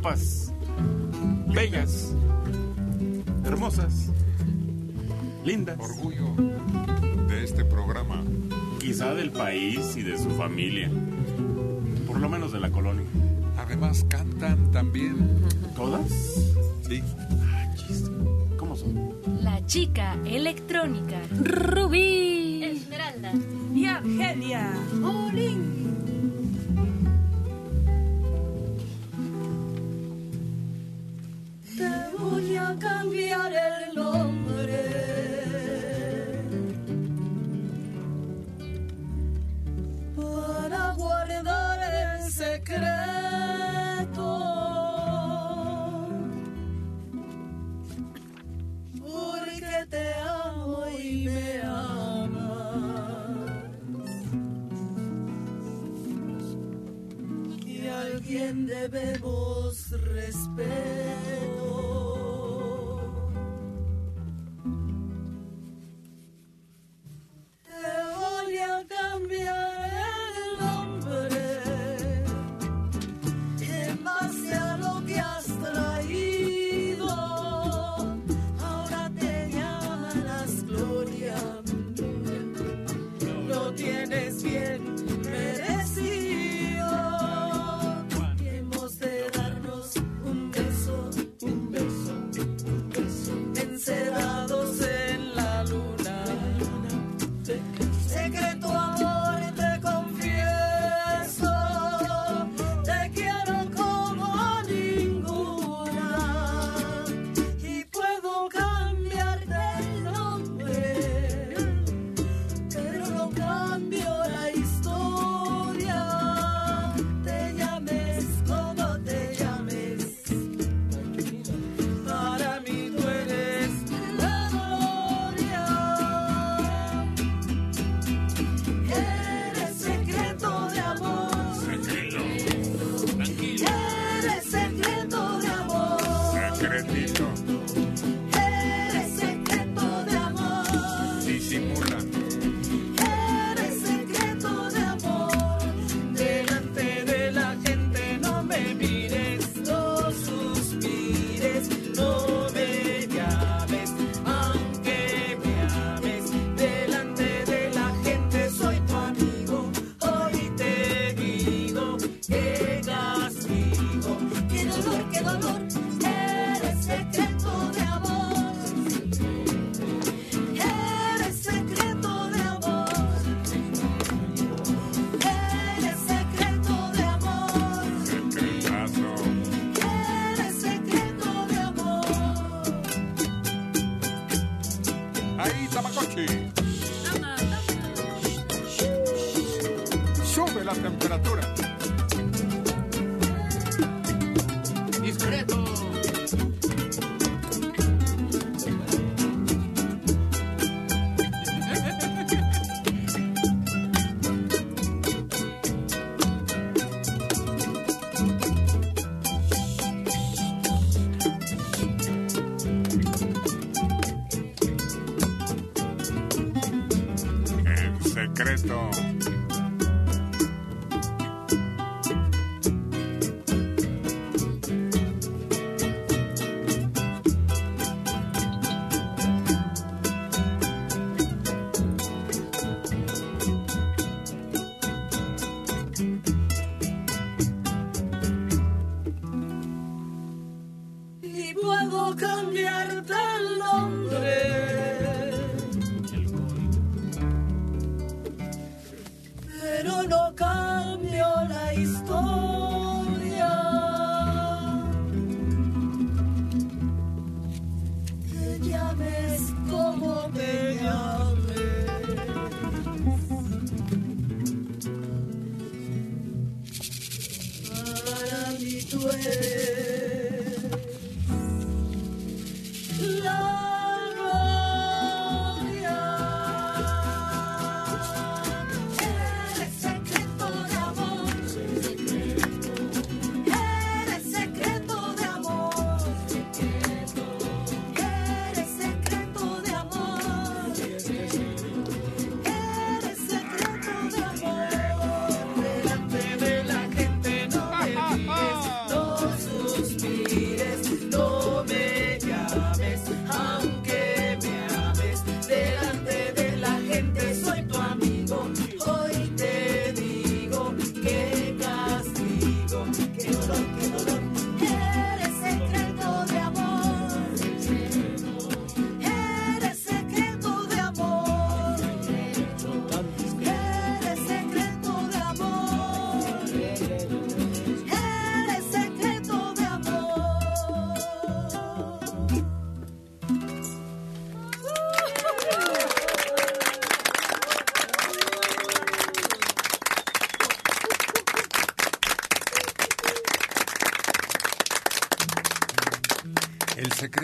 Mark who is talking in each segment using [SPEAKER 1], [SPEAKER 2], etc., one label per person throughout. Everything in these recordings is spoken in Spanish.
[SPEAKER 1] guapas, bellas, hermosas, lindas.
[SPEAKER 2] Orgullo de este programa.
[SPEAKER 1] Quizá del país y de su familia. Por lo menos de la colonia.
[SPEAKER 2] Además cantan también.
[SPEAKER 1] ¿Todas?
[SPEAKER 2] Sí.
[SPEAKER 1] Ah, ¿Cómo son?
[SPEAKER 3] La chica electrónica.
[SPEAKER 4] Rubí.
[SPEAKER 3] Esmeralda.
[SPEAKER 4] Y Argelia. Olin.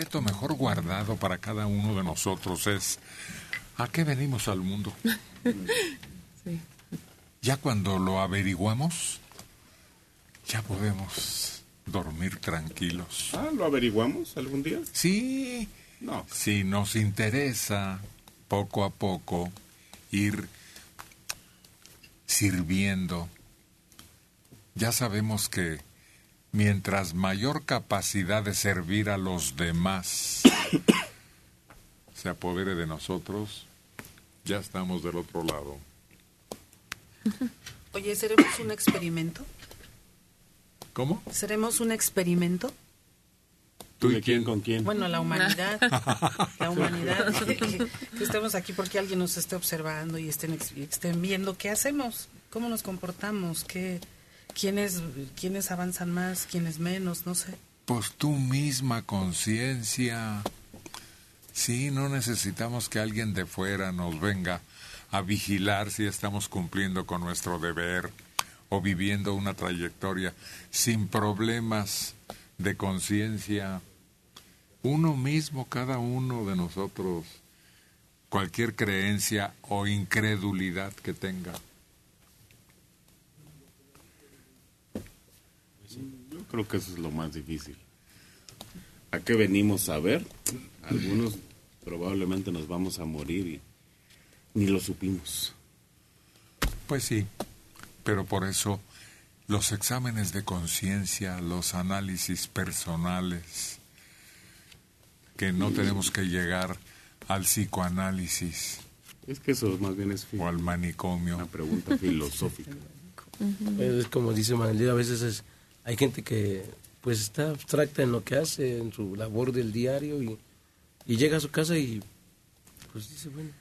[SPEAKER 5] El secreto
[SPEAKER 6] mejor guardado para cada uno de nosotros es ¿a qué venimos al mundo?
[SPEAKER 7] Sí.
[SPEAKER 6] Ya cuando lo averiguamos, ya podemos dormir tranquilos.
[SPEAKER 1] Ah, ¿lo averiguamos algún día?
[SPEAKER 6] Sí,
[SPEAKER 1] No.
[SPEAKER 6] si nos interesa poco a poco ir sirviendo, ya sabemos que mientras mayor capacidad de servir a los demás se apodere de nosotros, ya estamos del otro lado.
[SPEAKER 5] Oye, ¿seremos un experimento?
[SPEAKER 6] ¿Cómo?
[SPEAKER 5] ¿Seremos un experimento?
[SPEAKER 6] ¿Tú y
[SPEAKER 1] ¿De quién
[SPEAKER 6] quién?
[SPEAKER 1] con quién?
[SPEAKER 5] Bueno, la humanidad. la humanidad. Que, estemos aquí porque alguien nos esté observando y estén, estén viendo qué hacemos, cómo nos comportamos, qué, quiénes, quiénes avanzan más, quiénes menos, no sé.
[SPEAKER 6] Pues tu misma conciencia. Sí, no necesitamos que alguien de fuera nos venga a vigilar si estamos cumpliendo con nuestro deber o viviendo una trayectoria sin problemas de conciencia. Uno mismo, cada uno de nosotros, cualquier creencia o incredulidad que tenga.
[SPEAKER 1] Yo creo que eso es lo más difícil. ¿A qué venimos a ver? Algunos probablemente nos vamos a morir y ni lo supimos.
[SPEAKER 6] Pues sí, pero por eso los exámenes de conciencia, los análisis personales, que no tenemos que llegar al psicoanálisis
[SPEAKER 1] Es que eso más bien es
[SPEAKER 6] o al manicomio.
[SPEAKER 1] una pregunta filosófica.
[SPEAKER 8] Es como dice Manuel, a veces es, hay gente que pues está abstracta en lo que hace, en su labor del diario y, y llega a su casa y pues dice, bueno,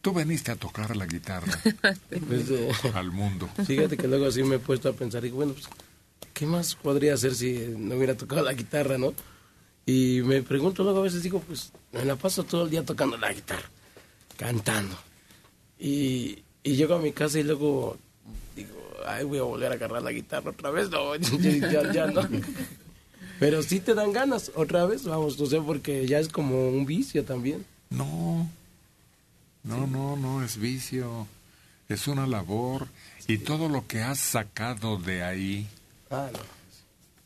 [SPEAKER 6] Tú veniste a tocar la guitarra
[SPEAKER 8] pues, eh,
[SPEAKER 6] al mundo.
[SPEAKER 8] fíjate que luego así me he puesto a pensar, y bueno, pues, ¿qué más podría hacer si no hubiera tocado la guitarra, no? Y me pregunto luego a veces, digo, pues me la paso todo el día tocando la guitarra, cantando. Y, y llego a mi casa y luego digo, ay, voy a volver a agarrar la guitarra otra vez, no, ya, ya, ya no. Pero sí te dan ganas otra vez, vamos, no sé, porque ya es como un vicio también.
[SPEAKER 6] No, no, no, no es vicio. Es una labor y todo lo que has sacado de ahí,
[SPEAKER 8] Ah, no.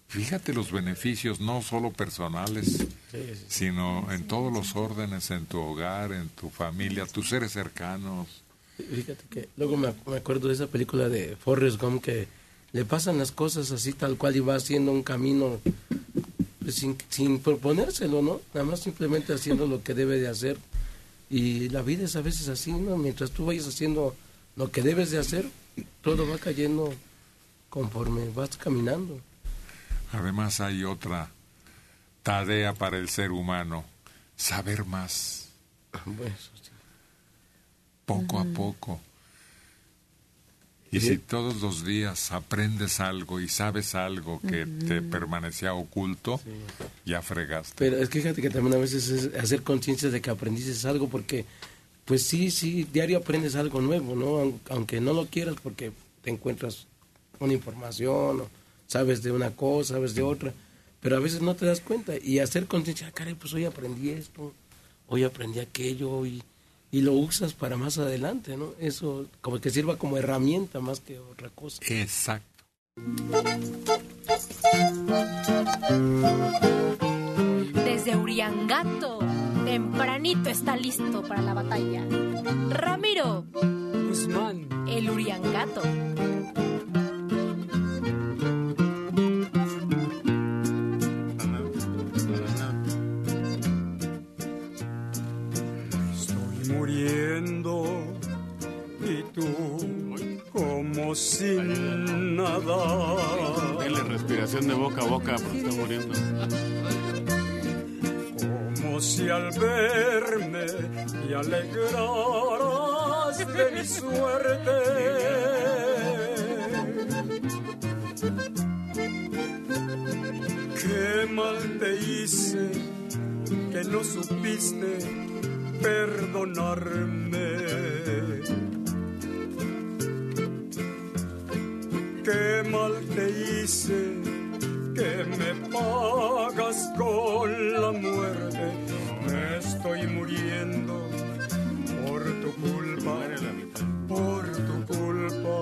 [SPEAKER 6] fíjate los beneficios no solo personales,
[SPEAKER 8] Sí, sí.
[SPEAKER 6] sino en todos los órdenes, en tu hogar, en tu familia, tus seres cercanos.
[SPEAKER 8] Fíjate que luego me, me acuerdo de esa película de Forrest Gump que le pasan las cosas así tal cual y va haciendo un camino pues, sin, sin proponérselo, ¿no? Nada más simplemente haciendo lo que debe de hacer. Y la vida es a veces así, ¿no? Mientras tú vayas haciendo lo que debes de hacer, todo va cayendo conforme vas caminando.
[SPEAKER 6] Además hay otra tarea para el ser humano, saber más,
[SPEAKER 8] Bueno,
[SPEAKER 6] poco a poco. Y si todos los días aprendes algo y sabes algo que te permanecía oculto, ya fregaste.
[SPEAKER 8] Pero es que fíjate que también a veces es hacer conciencia de que aprendiste algo porque, pues sí, sí, diario aprendes algo nuevo, ¿no? Aun- Aunque no lo quieras porque te encuentras una información o sabes de una cosa, sabes de otra, pero a veces no te das cuenta y hacer conciencia, ah, caray, pues hoy aprendí esto, hoy aprendí aquello y, y lo usas para más adelante, ¿no? Eso como que sirva como herramienta más que otra cosa.
[SPEAKER 6] Exacto.
[SPEAKER 3] Desde Uriangato, tempranito está listo para la batalla. Ramiro,
[SPEAKER 9] Guzmán.
[SPEAKER 3] el Uriangato.
[SPEAKER 9] Como sin nada.
[SPEAKER 1] Denle respiración de boca a boca porque está muriendo.
[SPEAKER 9] Como si al verme te alegraras de mi suerte. Qué mal te hice que no supiste perdonarme. qué mal te hice, que me pagas con la
[SPEAKER 10] muerte.
[SPEAKER 3] Me estoy muriendo por tu culpa, por tu culpa.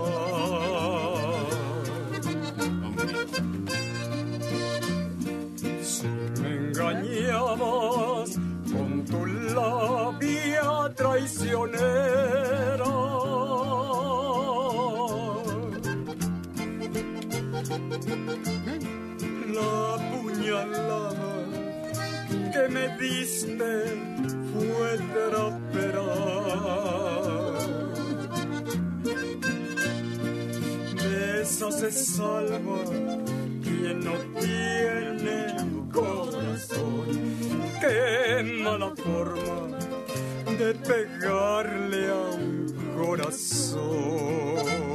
[SPEAKER 3] Si me engañabas con tu labia traicionera, me diste fue prosperar. De eso se salva quien no tiene corazón. Qué mala forma de pegarle a un corazón.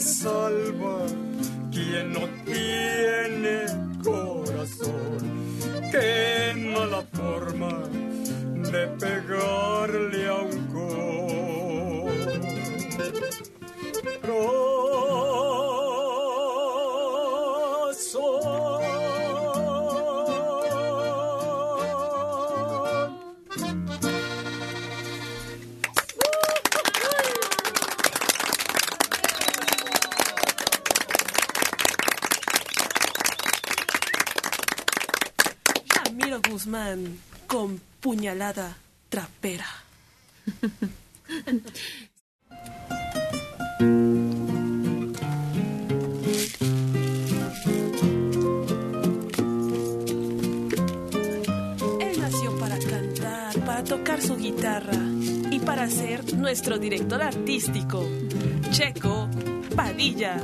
[SPEAKER 11] salva. puñalada trapera. Él nació para cantar, para tocar su guitarra y para ser nuestro director artístico, Checo Padilla.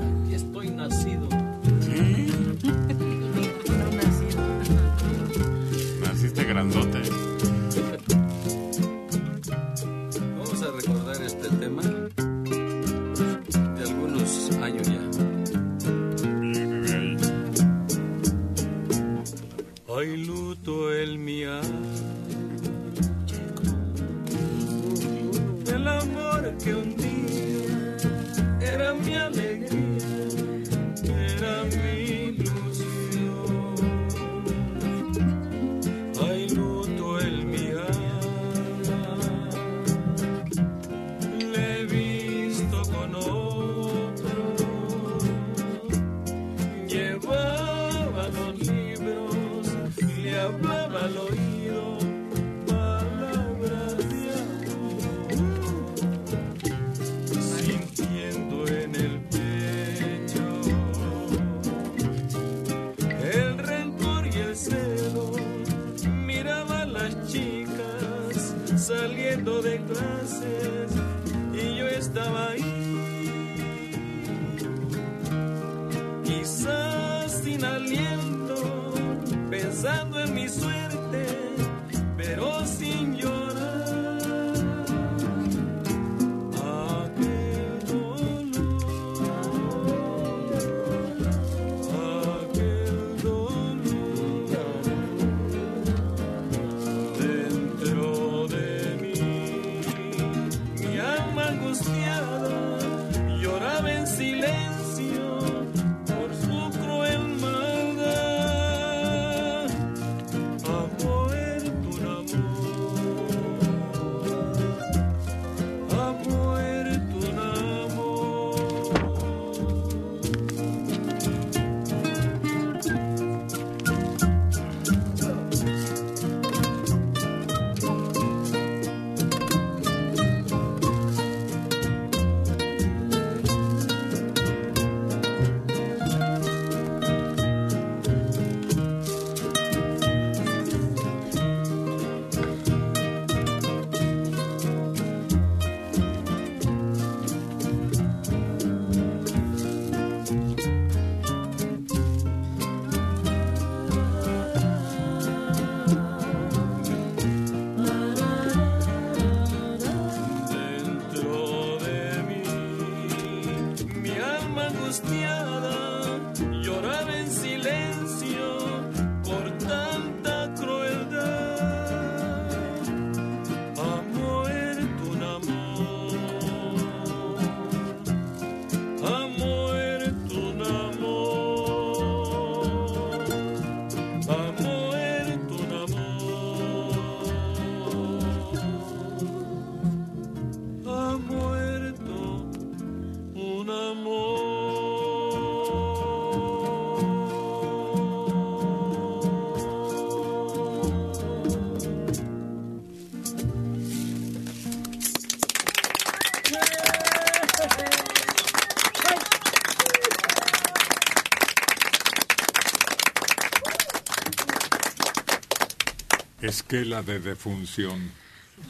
[SPEAKER 6] Esquela de defunción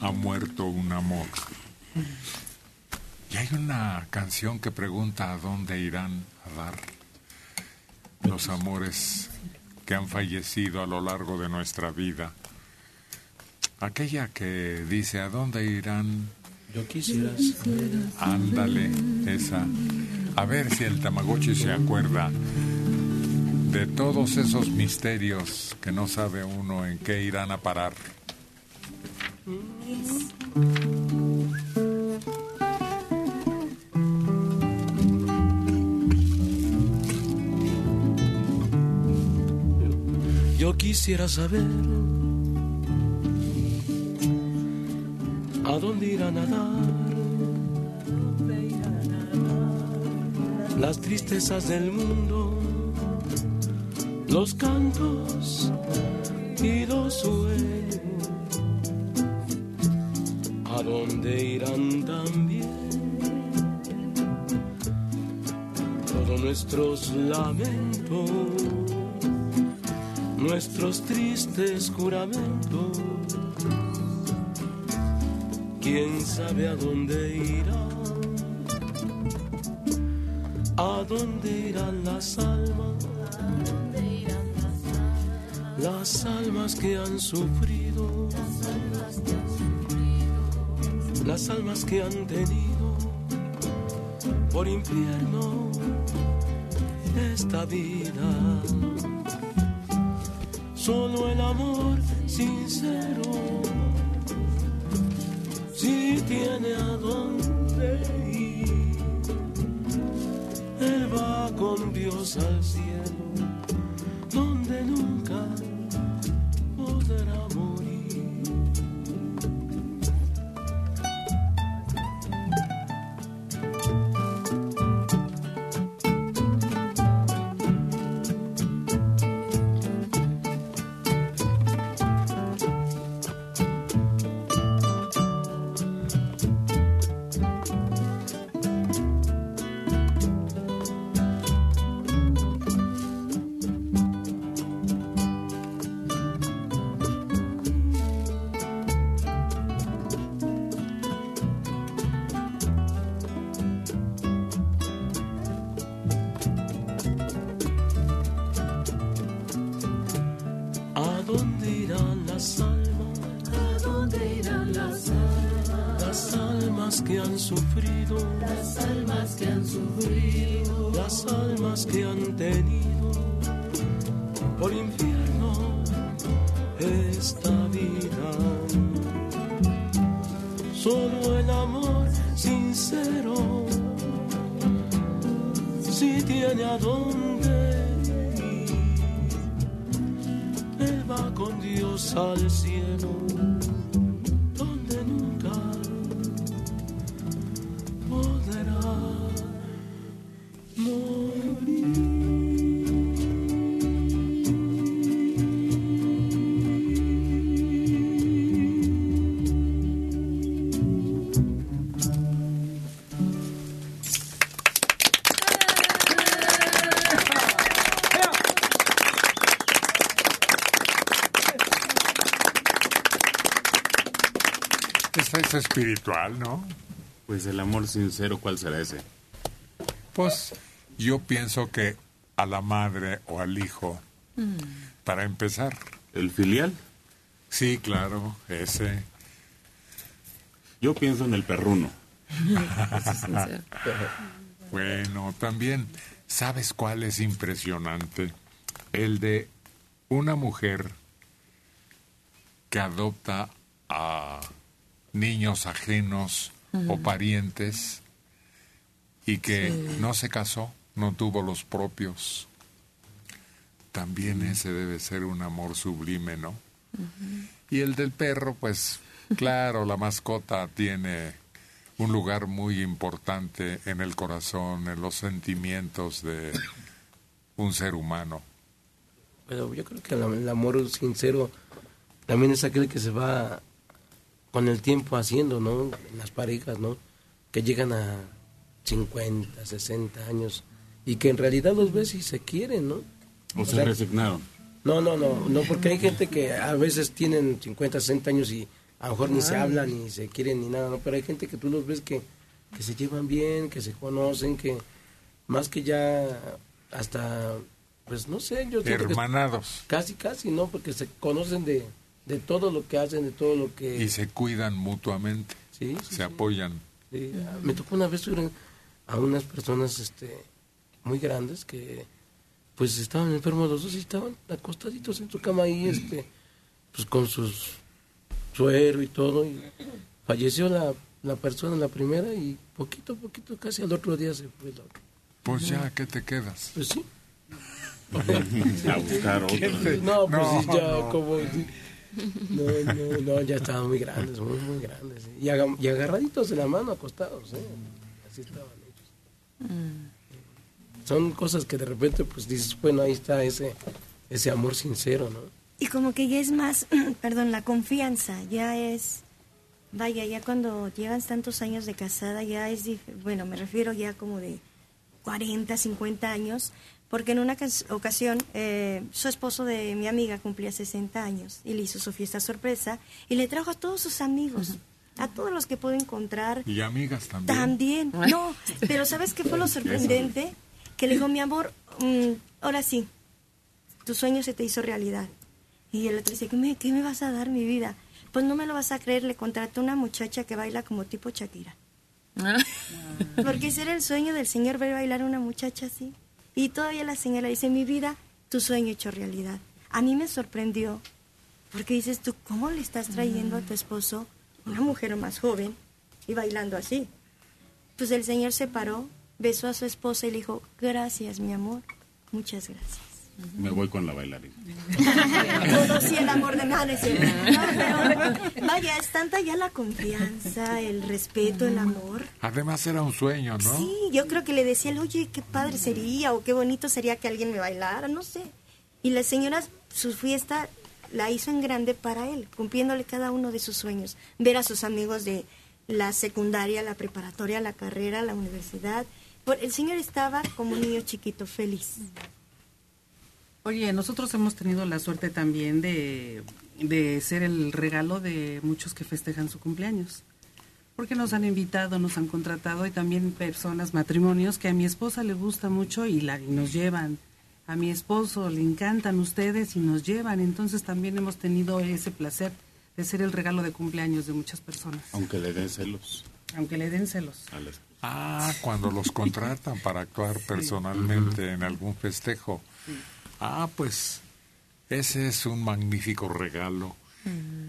[SPEAKER 6] ha muerto un amor. Y hay una canción que pregunta a dónde irán a dar los amores que han fallecido a lo largo de nuestra vida. Aquella que dice a dónde irán.
[SPEAKER 12] Yo quisiera saber.
[SPEAKER 6] Ándale, esa. A ver si el Tamagotchi se acuerda de todos esos misterios que no sabe uno en qué irán a parar.
[SPEAKER 8] Yo quisiera saber a dónde irán a dar las tristezas del mundo, tristes juramentos. ¿Quién sabe a dónde irá? ¿A dónde irán las almas? Las almas que han sufrido, las almas que han tenido por infierno esta vida amor sincero, si tiene a dónde ir, él va con Dios al cielo, por infierno
[SPEAKER 6] espiritual, ¿no?
[SPEAKER 1] Pues el amor sincero, ¿cuál será ese?
[SPEAKER 6] Pues yo pienso que a la madre o al hijo, para empezar.
[SPEAKER 1] ¿El filial?
[SPEAKER 6] Sí, claro, ese.
[SPEAKER 1] Yo pienso en el perruno.
[SPEAKER 6] bueno, también, ¿sabes cuál es impresionante? El de una mujer que adopta a niños ajenos o parientes y que
[SPEAKER 13] Sí.
[SPEAKER 6] no se casó, no tuvo los propios. También ese debe ser un amor sublime, ¿no? Y el del perro, pues claro, la mascota tiene un lugar muy importante en el corazón, en los sentimientos de un ser humano.
[SPEAKER 12] Pero yo creo que el, el amor sincero también es aquel que se va con el tiempo haciendo, ¿no? Las parejas, ¿no? Que llegan a 50, 60 años y que en realidad los ves y se quieren, ¿no?
[SPEAKER 1] O se resignaron.
[SPEAKER 8] No, no, no, no, porque hay gente que a veces tienen 50, 60 años y a lo mejor ni se
[SPEAKER 5] Ay.
[SPEAKER 8] hablan, ni se quieren, ni nada, ¿no? Pero hay gente que tú los ves que, que se llevan bien, que se conocen, que más que ya hasta, pues no sé, yo
[SPEAKER 6] Hermanados.
[SPEAKER 8] casi, casi, ¿no? Porque se conocen de, de todo lo que hacen, de todo lo que...
[SPEAKER 6] Y se cuidan mutuamente.
[SPEAKER 8] Sí, sí,
[SPEAKER 6] se apoyan.
[SPEAKER 8] Sí, ah, me tocó una vez a unas personas este, muy grandes que pues estaban enfermos los dos y estaban acostaditos en su cama ahí este pues con sus suero y todo y falleció la, la persona la primera y poquito a poquito casi al otro día se fue la otra
[SPEAKER 6] Pues ya, ¿qué te quedas?
[SPEAKER 8] pues sí
[SPEAKER 1] A buscar otro.
[SPEAKER 8] no pues ya
[SPEAKER 6] no.
[SPEAKER 8] como. No, no, no, ya estaban muy grandes, muy, muy grandes. ¿eh? Y, aga- y agarraditos de la mano, acostados, ¿eh? Así estaban ellos. Son cosas que de repente, pues dices, bueno, ahí está ese, ese amor sincero, ¿no?
[SPEAKER 14] Y como que ya es más, perdón, la confianza, ya es, vaya, ya cuando llevas tantos años de casada, ya es, bueno, me refiero ya como de 40, 50 años, porque en una cas- ocasión eh, su esposo de mi amiga cumplía 60 años y le hizo su fiesta sorpresa y le trajo a todos sus amigos, a todos los que pudo encontrar.
[SPEAKER 6] Y amigas también.
[SPEAKER 14] También, no, pero ¿sabes qué fue lo sorprendente? Que le dijo, mi amor, mm, ahora sí, tu sueño se te hizo realidad. Y el otro dice, ¿qué me, qué me vas a dar, mi vida? Pues no me lo vas a creer, le contraté a una muchacha que baila como tipo Shakira. Porque ese era el sueño del señor, ver bailar a una muchacha así. Y todavía la señora dice, mi vida, tu sueño hecho realidad. A mí me sorprendió, porque dices tú, ¿cómo le estás trayendo a tu esposo una mujer más joven y bailando así? Pues el señor se paró, besó a su esposa y le dijo, gracias, mi amor, muchas gracias.
[SPEAKER 1] Me voy con la bailarina.
[SPEAKER 14] Conocí el amor de madre. No, pero vaya, es tanta ya la confianza, el respeto, el amor.
[SPEAKER 6] Además era un sueño, ¿no?
[SPEAKER 14] Sí, yo creo que le decía, él, oye, qué padre sería o qué bonito sería que alguien me bailara, no sé. Y la señora, su fiesta la hizo en grande para él, cumpliéndole cada uno de sus sueños. Ver a sus amigos de la secundaria, la preparatoria, la carrera, la universidad. Por- El señor estaba como un niño chiquito, feliz.
[SPEAKER 5] Oye, nosotros hemos tenido la suerte también de, de ser el regalo de muchos que festejan su cumpleaños. Porque nos han invitado, nos han contratado y también personas, matrimonios que a mi esposa le gusta mucho y, la, y nos llevan. A mi esposo le encantan ustedes y nos llevan. Entonces también hemos tenido ese placer de ser el regalo de cumpleaños de muchas personas.
[SPEAKER 1] Aunque le den celos
[SPEAKER 5] Aunque le den celos.
[SPEAKER 1] a.
[SPEAKER 6] Ah, cuando los contratan para actuar personalmente en algún festejo. Ah, pues ese es un magnífico regalo.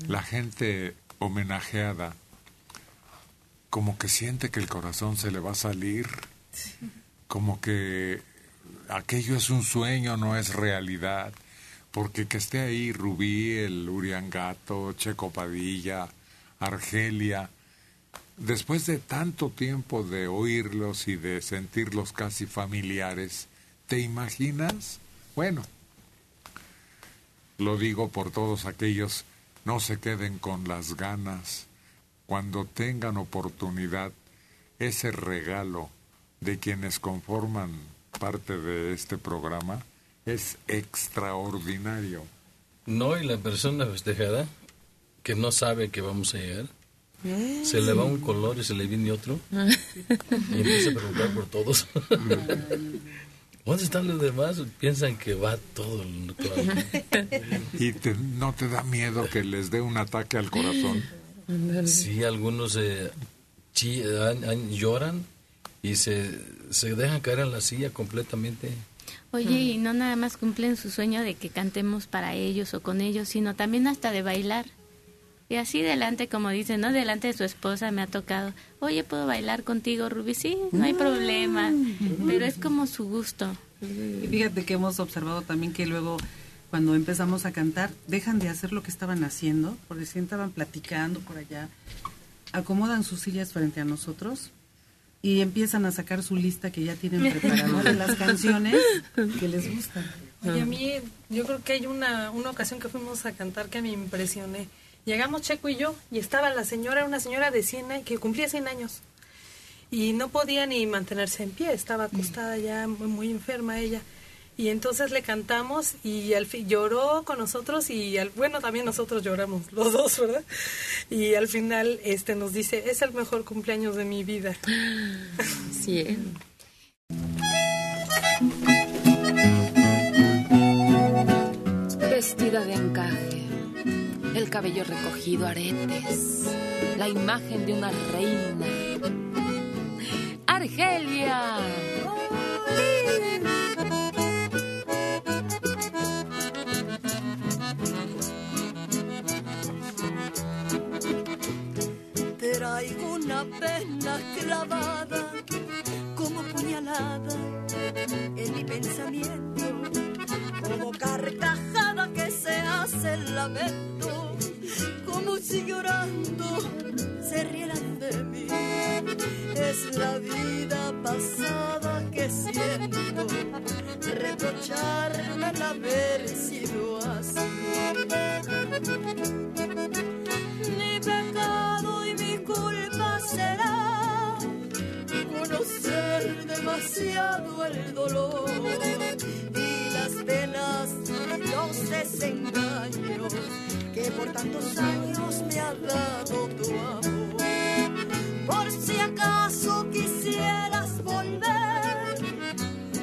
[SPEAKER 6] La gente homenajeada como que siente que el corazón se le va a salir, como que aquello es un sueño, no es realidad. Porque que esté ahí Rubí, el Uriangato, Checo Padilla, Argelia, después de tanto tiempo de oírlos y de sentirlos casi familiares, ¿te imaginas? Bueno, lo digo por todos aquellos, no se queden con las ganas. Cuando tengan oportunidad, ese regalo de quienes conforman parte de este programa es extraordinario.
[SPEAKER 15] No, y la persona festejada que no sabe que vamos a llegar, se le va un color y se le viene otro y empieza a preguntar por todos. ¿Dónde están los demás? Piensan que va todo el
[SPEAKER 6] ¿Y te- no te da miedo que les dé un ataque al corazón?
[SPEAKER 15] Sí, algunos eh, chi- lloran y se, se dejan caer en la silla completamente.
[SPEAKER 7] Oye, y no nada más cumplen su sueño de que cantemos para ellos o con ellos, sino también hasta de bailar. Y así delante, como dicen, ¿no? Delante de su esposa me ha tocado, oye, ¿puedo bailar contigo, Ruby? Sí, no hay problema, pero es como su gusto.
[SPEAKER 5] Y fíjate que hemos observado también que luego cuando empezamos a cantar dejan de hacer lo que estaban haciendo, porque si estaban platicando por allá, acomodan sus sillas frente a nosotros y empiezan a sacar su lista que ya tienen preparada de las canciones que les gustan.
[SPEAKER 4] Oye, a mí, yo creo que hay una, una ocasión que fuimos a cantar que me impresioné. Llegamos Checo y yo, y estaba la señora, una señora de 100 años, que cumplía 100 años. Y no podía ni mantenerse en pie, estaba acostada ya, muy, muy enferma ella.
[SPEAKER 16] Y entonces le cantamos y al fin lloró con nosotros y al, bueno, también nosotros lloramos, los dos, ¿verdad? Y al final este nos dice, es el mejor cumpleaños de mi vida.
[SPEAKER 13] Sí. Vestida de encaje, el cabello recogido, aretes, la imagen de una reina. Argelia.
[SPEAKER 4] Traigo una pena clavada como puñalada en mi pensamiento, como carcajada que se hace lamento, como si llorando se rieran de mí. Es la vida pasada que siento, reprocharme el haber sido así. Mi pecado y mi culpa será conocer demasiado el dolor las penas y los desengaños que por tantos años me ha dado tu amor. Por si acaso quisieras volver,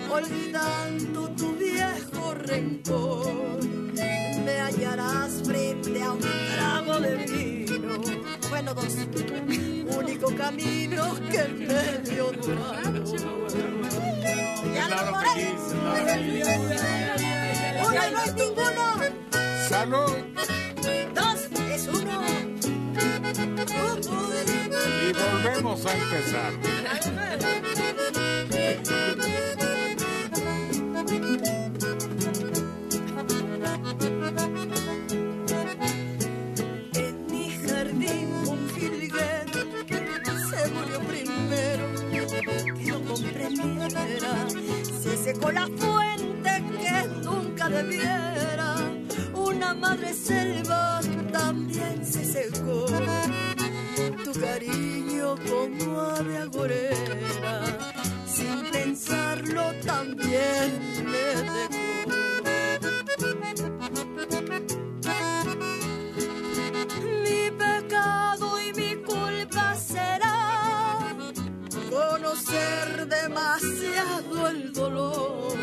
[SPEAKER 4] olvidando tu viejo rencor, me hallarás frente a un trago de vino. Bueno, dos, único camino que me dio tu amor. Uno no es ninguno.
[SPEAKER 6] Salud.
[SPEAKER 4] Dos es uno.
[SPEAKER 6] Y volvemos a empezar.
[SPEAKER 4] Comprendiera. Se secó la fuente que nunca debiera. Una madre selva también se secó. Tu cariño como ave agorera, sin pensarlo también me dejó. Mi pecado y mi conocer demasiado el dolor,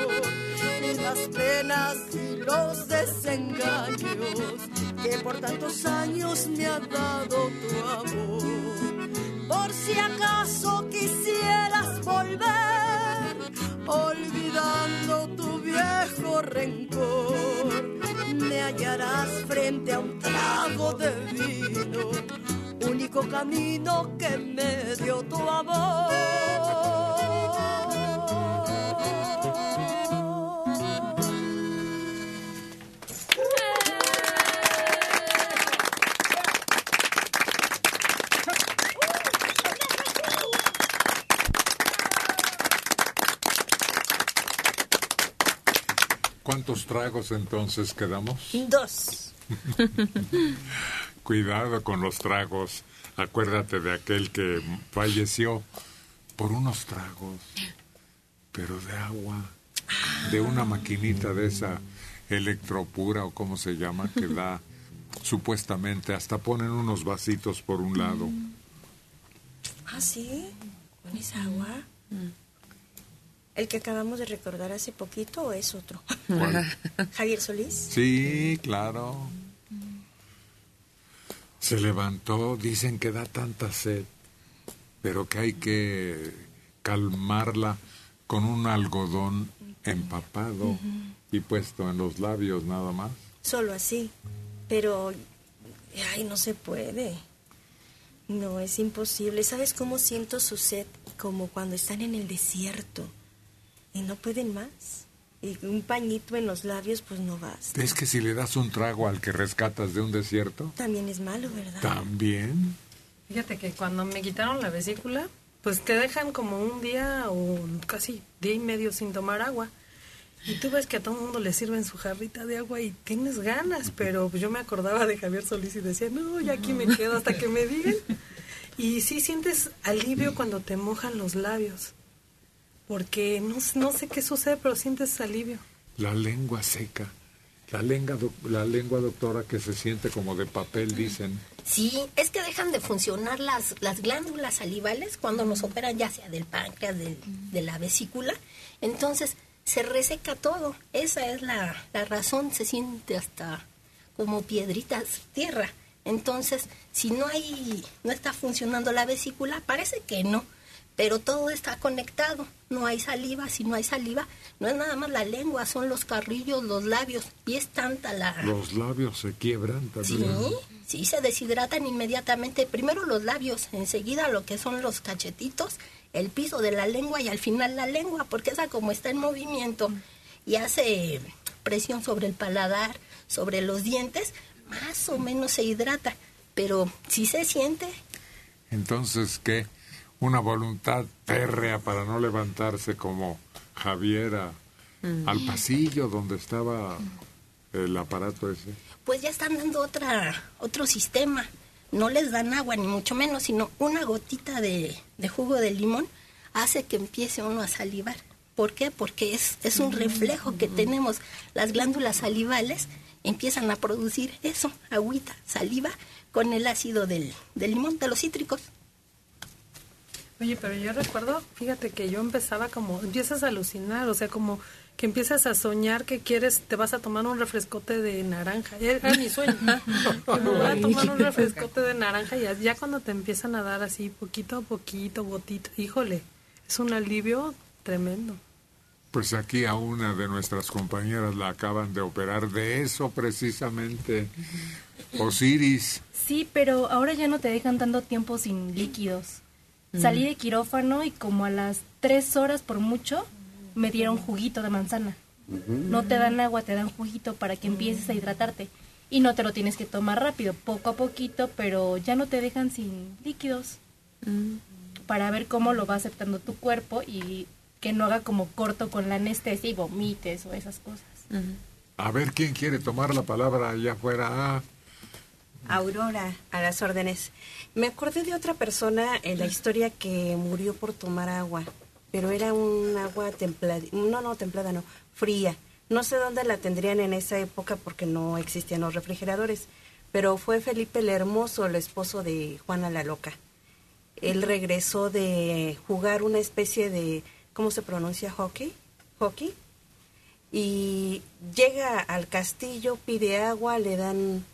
[SPEAKER 4] las penas y los desengaños que por tantos años me ha dado tu amor. Por si acaso quisieras volver, olvidando tu viejo rencor, me hallarás frente a un trago de vino, único camino que me dio tu amor.
[SPEAKER 6] ¿Cuántos tragos entonces quedamos?
[SPEAKER 4] Dos.
[SPEAKER 6] Cuidado con los tragos. Acuérdate de aquel que falleció por unos tragos, pero de agua, de una maquinita de esa electropura o como se llama, que da supuestamente, hasta ponen unos vasitos por un lado.
[SPEAKER 14] Ah, sí, con esa agua. ¿El que acabamos de recordar hace poquito o es otro?
[SPEAKER 6] ¿Cuál?
[SPEAKER 14] Javier Solís.
[SPEAKER 6] Sí, claro. Se levantó, dicen que da tanta sed, pero que hay que calmarla con un algodón empapado y puesto en los labios nada más.
[SPEAKER 14] Solo así. Pero, ay, no se puede. No, es imposible. ¿Sabes cómo siento su sed? Como cuando están en el desierto y no pueden más. Y un pañito en los labios, pues no basta.
[SPEAKER 6] ¿Ves que si le das un trago al que rescatas de un desierto?
[SPEAKER 14] También es malo, ¿verdad?
[SPEAKER 6] También.
[SPEAKER 16] Fíjate que cuando me quitaron la vesícula, pues te dejan como un día o casi día y medio sin tomar agua. Y tú ves que a todo el mundo le sirven su jarrita de agua y tienes ganas, pero pues yo me acordaba de Javier Solís y decía, no, ya aquí me quedo hasta que me digan. Y sí sientes alivio cuando te mojan los labios, porque no, no sé qué sucede, pero sientes alivio.
[SPEAKER 6] La lengua seca. La lengua, la lengua, doctora, que se siente como de papel, dicen.
[SPEAKER 17] Sí, es que dejan de funcionar las, las glándulas salivales cuando nos operan ya sea del páncreas, del- de la vesícula. Entonces se reseca todo. Esa es la, la razón. Se siente hasta como piedritas tierra. Entonces, si no hay, no está funcionando la vesícula, parece que no. Pero todo está conectado. No hay saliva. Si no hay saliva, no es nada más la lengua, son los carrillos, los labios. Y es tanta la,
[SPEAKER 6] Los labios se quiebran
[SPEAKER 17] Sí,
[SPEAKER 6] también.
[SPEAKER 17] sí, se deshidratan inmediatamente. Primero los labios, enseguida lo que son los cachetitos, el piso de la lengua y al final la lengua, porque esa como está en movimiento y hace presión sobre el paladar, sobre los dientes, más o menos se hidrata. Pero si se siente,
[SPEAKER 6] Entonces, ¿qué? Una voluntad férrea para no levantarse como Javiera al pasillo donde estaba el aparato ese.
[SPEAKER 17] pues ya están dando otra, otro sistema. No les dan agua, ni mucho menos, sino una gotita de, de jugo de limón hace que empiece uno a salivar. ¿Por qué? Porque es, es un reflejo que tenemos. Las glándulas salivales empiezan a producir eso, agüita, saliva, con el ácido del, del limón, de los cítricos.
[SPEAKER 16] Oye, pero yo recuerdo, fíjate que yo empezaba como, empiezas a alucinar, o sea, como que empiezas a soñar que quieres, te vas a tomar un refrescote de naranja. Era mi sueño. Que me voy a tomar un refrescote de naranja y ya, ya cuando te empiezan a dar así, poquito a poquito, gotita, híjole, es un alivio tremendo.
[SPEAKER 6] Pues aquí a una de nuestras compañeras la acaban de operar de eso precisamente. Osiris.
[SPEAKER 18] Sí, pero ahora ya no te dejan tanto tiempo sin líquidos. Salí de quirófano y como a las tres horas por mucho me dieron juguito de manzana. No te dan agua, te dan juguito para que empieces a hidratarte. Y no te lo tienes que tomar rápido, poco a poquito, pero ya no te dejan sin líquidos. Para ver cómo lo va aceptando tu cuerpo y que no haga como corto con la anestesia y vomites o esas cosas.
[SPEAKER 6] A ver quién quiere tomar la palabra allá afuera. Ah,
[SPEAKER 19] Aurora, a las órdenes. Me acordé de otra persona en la historia que murió por tomar agua, pero era un agua templada, no, no, templada, no, fría. No sé dónde la tendrían en esa época porque no existían los refrigeradores, pero fue Felipe el Hermoso, el esposo de Juana la Loca. Él regresó de jugar una especie de, ¿cómo se pronuncia? Hockey. Hockey. Y llega al castillo, pide agua, le dan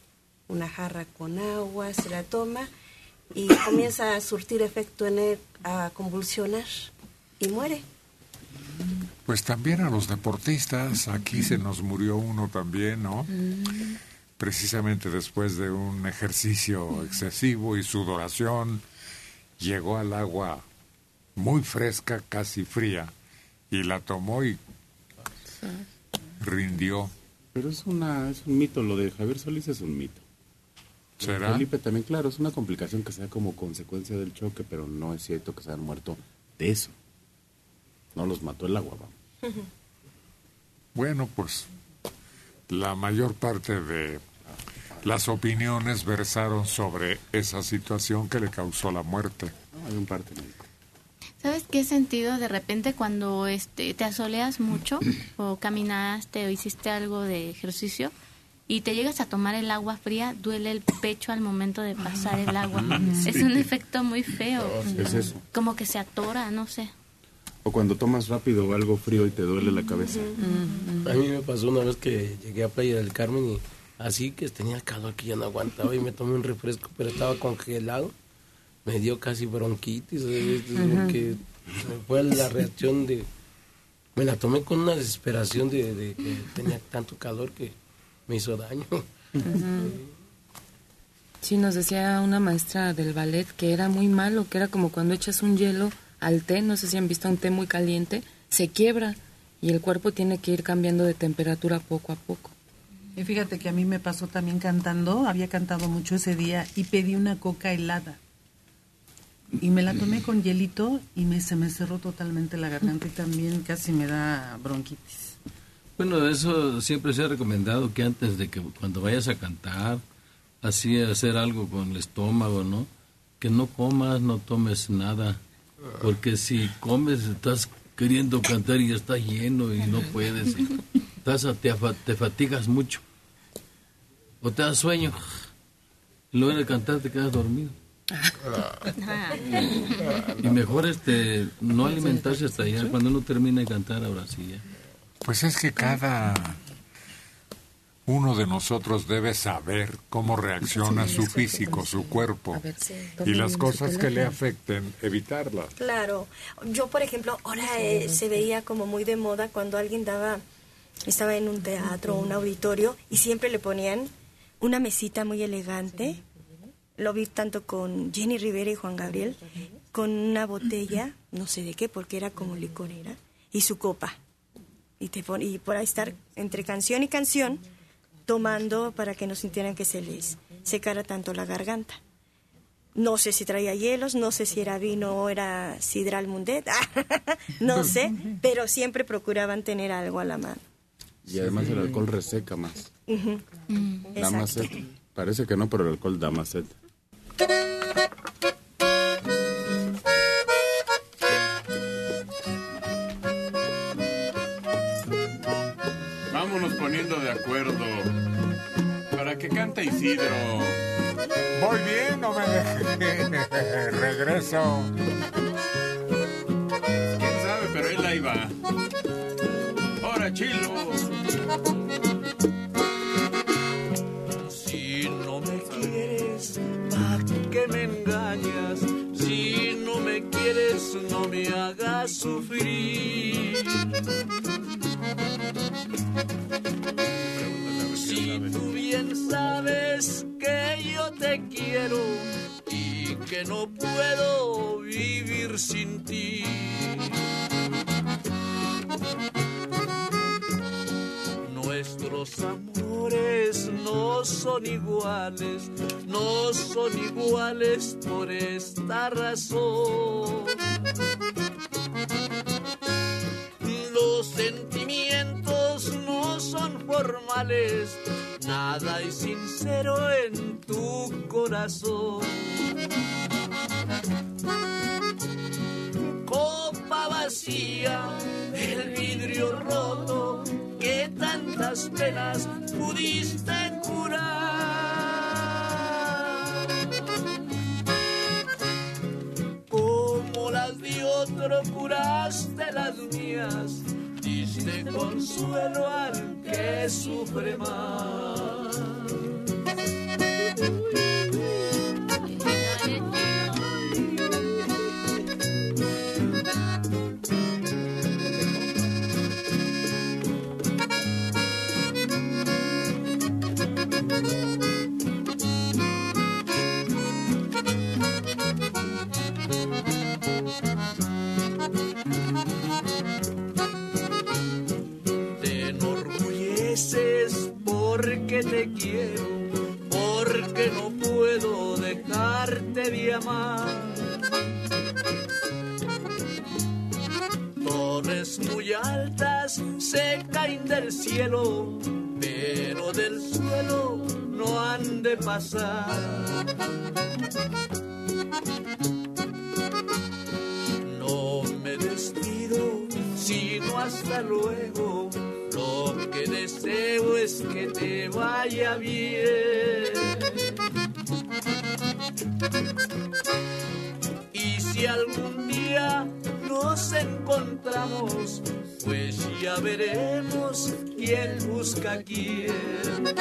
[SPEAKER 19] una jarra con agua, se la toma y comienza a surtir efecto en él, a convulsionar y muere.
[SPEAKER 6] pues también a los deportistas. Aquí se nos murió uno también, ¿no? Precisamente después de un ejercicio excesivo y sudoración, llegó al agua muy fresca, casi fría, y la tomó y rindió.
[SPEAKER 1] Pero es, una, es un mito, lo de Javier Solís es un mito.
[SPEAKER 6] ¿Será?
[SPEAKER 1] Felipe también, claro, es una complicación que sea como consecuencia del choque, pero no es cierto que se hayan muerto de eso. No los mató el agua, vamos.
[SPEAKER 6] Bueno, pues la mayor parte de las opiniones versaron sobre esa situación que le causó la muerte.
[SPEAKER 1] hay un parte médico.
[SPEAKER 7] ¿Sabes qué sentido de repente cuando este te asoleas mucho o caminaste o hiciste algo de ejercicio y te llegas a tomar el agua fría, duele el pecho al momento de pasar el agua.
[SPEAKER 1] Sí.
[SPEAKER 7] Es un efecto muy feo.
[SPEAKER 1] Es eso.
[SPEAKER 7] Como que se atora, no sé.
[SPEAKER 1] O cuando tomas rápido algo frío y te duele la cabeza.
[SPEAKER 8] A mí me pasó una vez que llegué a Playa del Carmen y así que tenía calor que ya no aguantaba y me tomé un refresco, pero estaba congelado. Me dio casi bronquitis, porque me fue la reacción de... Me la tomé con una desesperación de, de que tenía tanto calor que me hizo daño.
[SPEAKER 13] Sí, nos decía una maestra del ballet que era muy malo, que era como cuando echas un hielo al té, no sé si han visto un té muy caliente, se quiebra y el cuerpo tiene que ir cambiando de temperatura poco a poco.
[SPEAKER 5] Y fíjate que a mí me pasó también cantando, había cantado mucho ese día y pedí una coca helada. Y me la tomé con hielito y me, se me cerró totalmente la garganta y también casi me da bronquitis.
[SPEAKER 20] Bueno, eso siempre se ha recomendado que antes de que cuando vayas a cantar, así hacer algo con el estómago, ¿no? Que no comas, no tomes nada, porque si comes estás queriendo cantar y ya está lleno y no puedes. y estás a- te, te fatigas mucho. O te das sueño. Luego de cantar te quedas dormido. Y mejor este no alimentarse hasta ya cuando uno termina de cantar, ahora sí ya.
[SPEAKER 6] Pues es que cada uno de nosotros debe saber cómo reacciona su físico, su cuerpo. Y las cosas que le afecten, evitarlas.
[SPEAKER 14] Claro. Yo, por ejemplo, ahora eh, se veía como muy de moda cuando alguien daba, estaba en un teatro o un auditorio y siempre le ponían una mesita muy elegante. Lo vi tanto con Jenny Rivera y Juan Gabriel, con una botella, no sé de qué, porque era como licorera, y su copa. Y, te pon- y por ahí estar entre canción y canción tomando para que no sintieran que se les secara tanto la garganta. No sé si traía hielos, no sé si era vino o era sidral mundet, no sé, pero siempre procuraban tener algo a la mano.
[SPEAKER 1] Y además el alcohol reseca más.
[SPEAKER 14] Ujú.
[SPEAKER 1] Da más sed. Parece que no, pero el alcohol da más sed. Poniendo de acuerdo. Para que cante Isidro.
[SPEAKER 6] Voy bien, no me deje. Regreso.
[SPEAKER 1] Quién sabe, pero él ahí va. ¡Hora, chilo!
[SPEAKER 15] Si no me quieres, ¿pa' qué me engañas? Si no me quieres, no me hagas sufrir. Si tú bien sabes que yo te quiero y que no puedo vivir sin ti. Nuestros amores no son iguales, no son iguales por esta razón. Los sentimientos no son formales, nada es sincero en tu corazón. Copa vacía, el vidrio roto, que tantas penas pudiste curar. Como las de otro curaste las mías, diste consuelo al que sufre más. Porque te quiero, porque no puedo dejarte de amar. Torres muy altas se caen del cielo, pero del suelo no han de pasar. No me despido, sino hasta luego. Lo que deseo es que te vaya bien. Y si algún día nos encontramos, pues ya veremos quién busca a quién.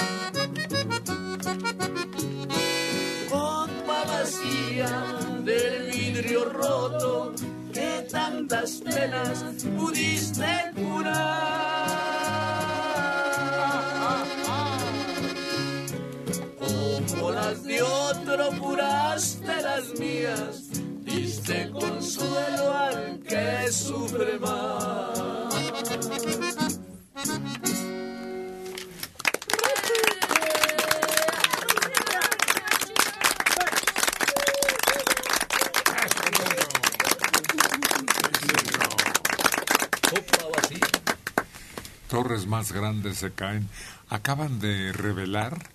[SPEAKER 15] Copa vacía del vidrio roto que tantas penas pudiste curar. Como las de otro curaste las mías, diste consuelo al que sufre más.
[SPEAKER 6] Torres más grandes se caen. Acaban de revelar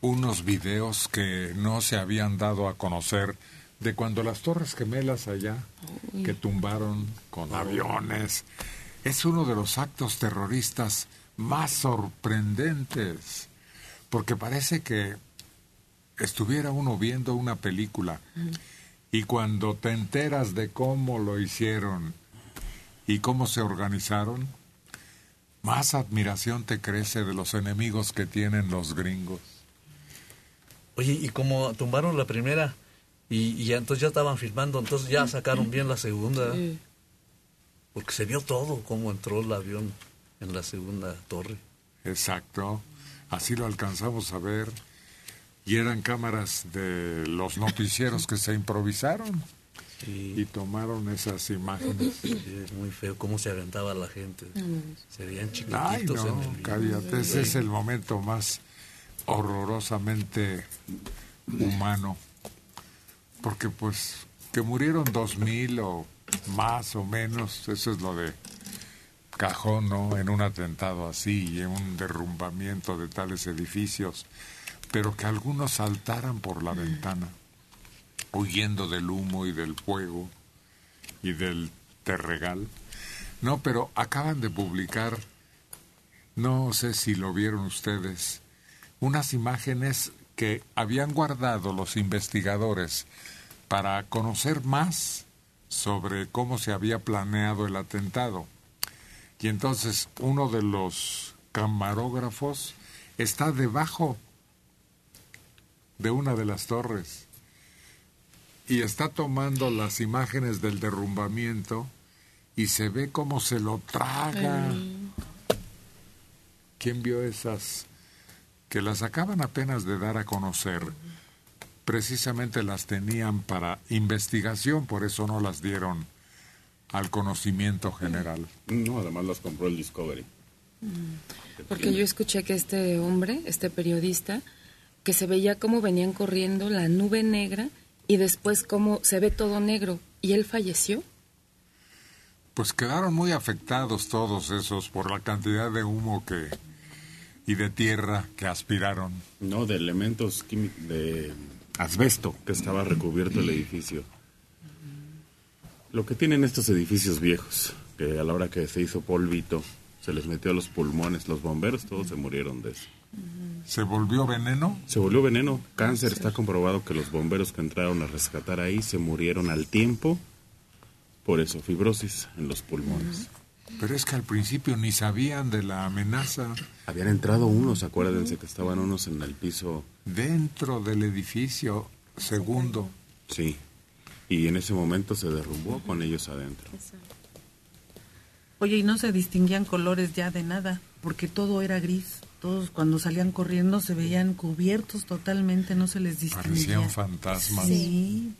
[SPEAKER 6] unos videos que no se habían dado a conocer de cuando las Torres Gemelas allá, que tumbaron con aviones. Es uno de los actos terroristas más sorprendentes, porque parece que estuviera uno viendo una película y cuando te enteras de cómo lo hicieron y cómo se organizaron, más admiración te crece de los enemigos que tienen los gringos.
[SPEAKER 15] Oye, y como tumbaron la primera y, entonces ya estaban filmando, entonces ya sacaron bien la segunda.
[SPEAKER 21] Sí.
[SPEAKER 15] Porque se vio todo, cómo entró el avión en la segunda torre.
[SPEAKER 6] Exacto, así lo alcanzamos a ver. Y eran cámaras de los noticieros que se improvisaron y tomaron esas imágenes.
[SPEAKER 15] Sí, es muy feo cómo se aventaba la gente. Se veían chiquititos
[SPEAKER 6] Ay, no,
[SPEAKER 15] en el
[SPEAKER 6] cállate, ese es el momento más horrorosamente humano. Porque pues que murieron dos mil o más o menos, eso es lo de cajón, ¿no? En un atentado así y en un derrumbamiento de tales edificios. Pero que algunos saltaran por la ventana, huyendo del humo y del fuego y del terregal. No, pero acaban de publicar, no sé si lo vieron ustedes, unas imágenes que habían guardado los investigadores para conocer más sobre cómo se había planeado el atentado. Y entonces uno de los camarógrafos está debajo de una de las torres y está tomando las imágenes del derrumbamiento y se ve cómo se lo traga. ¿Quién vio esas? Que las acaban apenas de dar a conocer. Precisamente las tenían para investigación, por eso no las dieron al conocimiento general.
[SPEAKER 1] No, además las compró el Discovery.
[SPEAKER 21] Porque yo escuché que este hombre, este periodista, que se veía cómo venían corriendo la nube negra y después cómo se ve todo negro y él falleció.
[SPEAKER 6] Pues quedaron muy afectados todos esos por la cantidad de humo que y de tierra que aspiraron.
[SPEAKER 1] No, de elementos químicos, de asbesto que estaba recubierto el edificio. Lo que tienen estos edificios viejos, que a la hora que se hizo polvito, se les metió a los pulmones, los bomberos todos se murieron de eso.
[SPEAKER 6] ¿Se volvió veneno?
[SPEAKER 1] Se volvió veneno. Cáncer. Está comprobado que los bomberos que entraron a rescatar ahí se murieron al tiempo. Por eso, fibrosis en los pulmones.
[SPEAKER 6] Pero es que al principio ni sabían de la amenaza.
[SPEAKER 1] Habían entrado unos, acuérdense que estaban unos en el piso.
[SPEAKER 6] Dentro del edificio segundo.
[SPEAKER 1] Sí. Y en ese momento se derrumbó con ellos adentro.
[SPEAKER 5] Oye, y no se distinguían colores ya de nada, porque todo era gris. Todos cuando salían corriendo se veían cubiertos totalmente, no se les distinguía.
[SPEAKER 6] Parecían fantasmas.
[SPEAKER 5] Sí.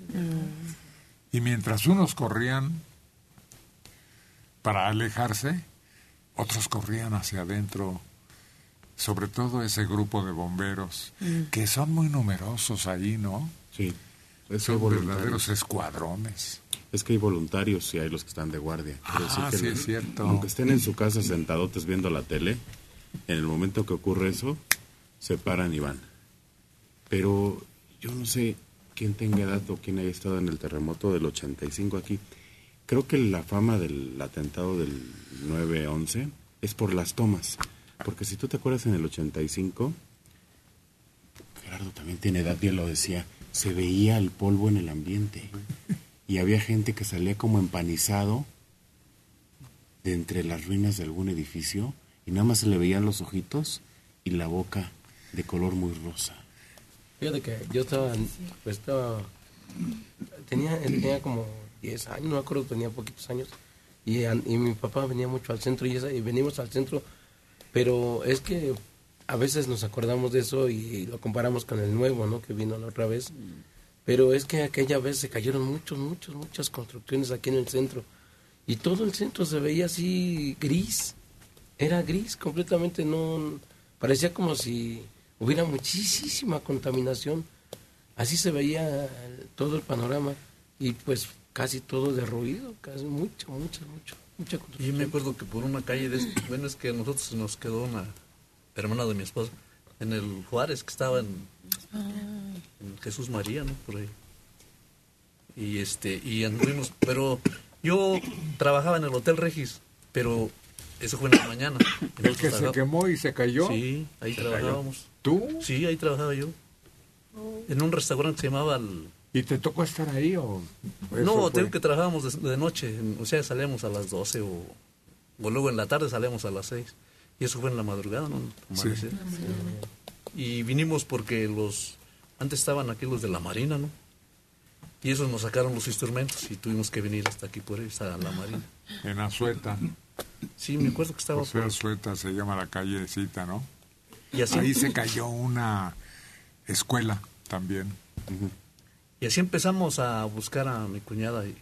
[SPEAKER 6] Y mientras unos corrían para alejarse, otros corrían hacia adentro. Sobre todo ese grupo de bomberos,
[SPEAKER 1] Mm.
[SPEAKER 6] que son muy numerosos ahí, ¿no?
[SPEAKER 1] Sí. Es
[SPEAKER 6] Son verdaderos escuadrones.
[SPEAKER 1] Es que hay voluntarios y hay los que están de guardia.
[SPEAKER 6] Ah,
[SPEAKER 1] que
[SPEAKER 6] sí, es cierto.
[SPEAKER 1] Aunque estén en su casa sentadotes viendo la tele, en el momento que ocurre eso, se paran y van. Pero yo no sé quién tenga dato, quién haya estado en el terremoto del 85 aquí. Creo que la fama del atentado del 9-11 es por las tomas. Porque si tú te acuerdas en el 85, Gerardo también tiene edad, bien lo decía, se veía el polvo en el ambiente. Y había gente que salía como empanizado de entre las ruinas de algún edificio y nada más se le veían los ojitos y la boca de color muy rosa.
[SPEAKER 8] Fíjate que yo estaba, pues tenía, tenía como 10 años, no me acuerdo, tenía poquitos años, y, y mi papá venía mucho al centro y, esa- y venimos al centro, pero es que a veces nos acordamos de eso y lo comparamos con el nuevo, ¿no? Que vino la otra vez, pero es que aquella vez se cayeron muchos, muchos, muchas construcciones aquí en el centro, y todo el centro se veía así gris, era gris completamente, no, parecía como si hubiera muchísima contaminación. Así se veía todo el panorama y pues casi todo derruido, casi mucho, mucho, mucho, mucha
[SPEAKER 15] Y yo me acuerdo que por una calle de... Bueno, es que a nosotros nos quedó una hermana de mi esposa en el Juárez, que estaba en, en Jesús María, ¿no? Por ahí. Y este, y anduvimos, pero yo trabajaba en el Hotel Regis, pero eso fue en la mañana.
[SPEAKER 6] ¿El que se quemó y se cayó?
[SPEAKER 15] Sí, ahí
[SPEAKER 6] Se
[SPEAKER 15] trabajábamos.
[SPEAKER 6] ¿Tú?
[SPEAKER 15] Sí, ahí trabajaba yo. En un restaurante que se llamaba... el-
[SPEAKER 6] ¿Y te tocó estar ahí o...?
[SPEAKER 15] No,
[SPEAKER 6] fue?
[SPEAKER 15] tengo que trabajábamos de, de noche, en- o sea, salíamos a las 12 o, o luego en la tarde salíamos a las 6. Y eso fue en la madrugada, ¿no?
[SPEAKER 6] Sí.
[SPEAKER 15] Amanecer. Y vinimos porque los... Antes estaban aquí los de la Marina, ¿no? Y esos nos sacaron los instrumentos y tuvimos que venir hasta aquí por ahí, hasta la Marina.
[SPEAKER 6] En Azueta.
[SPEAKER 15] Sí, me acuerdo que estaba
[SPEAKER 6] José Azueta se llama la callecita, ¿no?
[SPEAKER 15] Y así-
[SPEAKER 6] Ahí se cayó una escuela también.
[SPEAKER 15] Y así empezamos a buscar a mi cuñada y,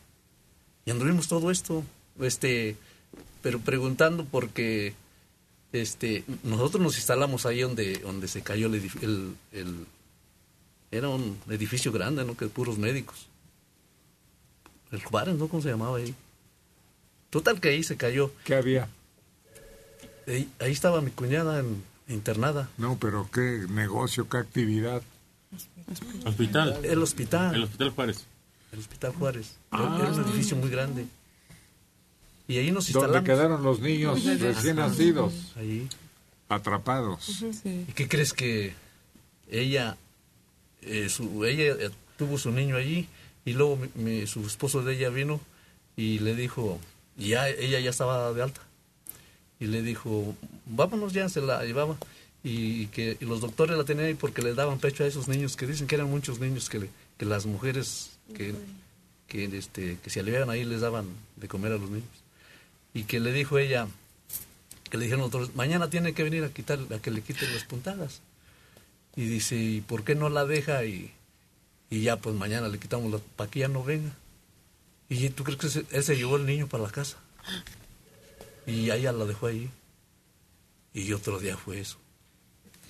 [SPEAKER 15] y anduvimos todo esto, este, pero preguntando porque este, nosotros nos instalamos ahí donde, donde se cayó el, el, el- era un edificio grande, ¿no? Que puros médicos. El Juárez, ¿no? ¿Cómo se llamaba ahí? Total que ahí se cayó.
[SPEAKER 6] ¿Qué había?
[SPEAKER 15] Ahí, ahí estaba mi cuñada en- internada.
[SPEAKER 6] No, pero qué negocio, qué actividad.
[SPEAKER 1] Hospital.
[SPEAKER 15] El hospital.
[SPEAKER 1] El Hospital Juárez.
[SPEAKER 15] El Hospital Juárez.
[SPEAKER 6] Ah.
[SPEAKER 15] Era un edificio muy grande. Y ahí nos
[SPEAKER 6] Donde
[SPEAKER 15] instalamos.
[SPEAKER 6] quedaron los niños recién nacidos.
[SPEAKER 15] Ahí.
[SPEAKER 6] Atrapados.
[SPEAKER 15] ¿Y qué crees que ella, eh, su, ella eh, tuvo su niño allí y luego mi- mi- su esposo de ella vino y le dijo, y ya ella ya estaba de alta. Y le dijo, vámonos ya, se la llevaba. Y que y los doctores la tenían ahí porque le daban pecho a esos niños que dicen que eran muchos niños que, le- que las mujeres que, que, este, que se aliviaban ahí les daban de comer a los niños. Y que le dijo ella que le dijeron los doctores, mañana tiene que venir a quitar a que le quiten las puntadas y dice y por qué no la deja y, y ya pues mañana le quitamos la para que ya no venga y tú crees que él se llevó el niño para la casa y ella la dejó ahí y otro día fue eso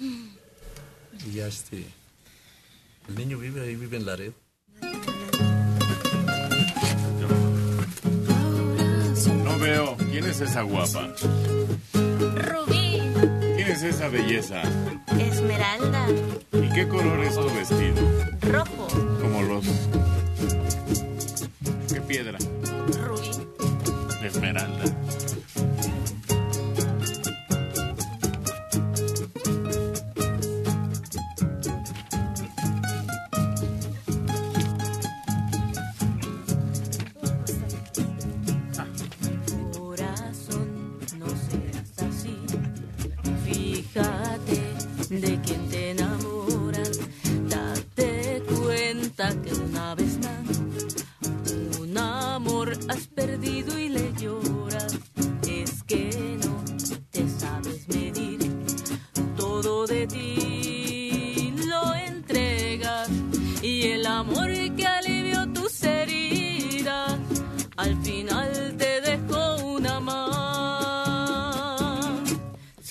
[SPEAKER 15] y ya este el niño vive ahí vive en Laredo
[SPEAKER 1] No veo. ¿Quién es esa guapa?
[SPEAKER 3] Rubí,
[SPEAKER 1] ¿Quién es esa belleza?
[SPEAKER 3] Esmeralda,
[SPEAKER 1] ¿Y qué color es tu vestido?
[SPEAKER 3] rojo,
[SPEAKER 1] Como los... ¿Qué piedra?
[SPEAKER 3] rubí.
[SPEAKER 1] Esmeralda.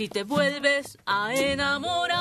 [SPEAKER 22] Si te vuelves a enamorar,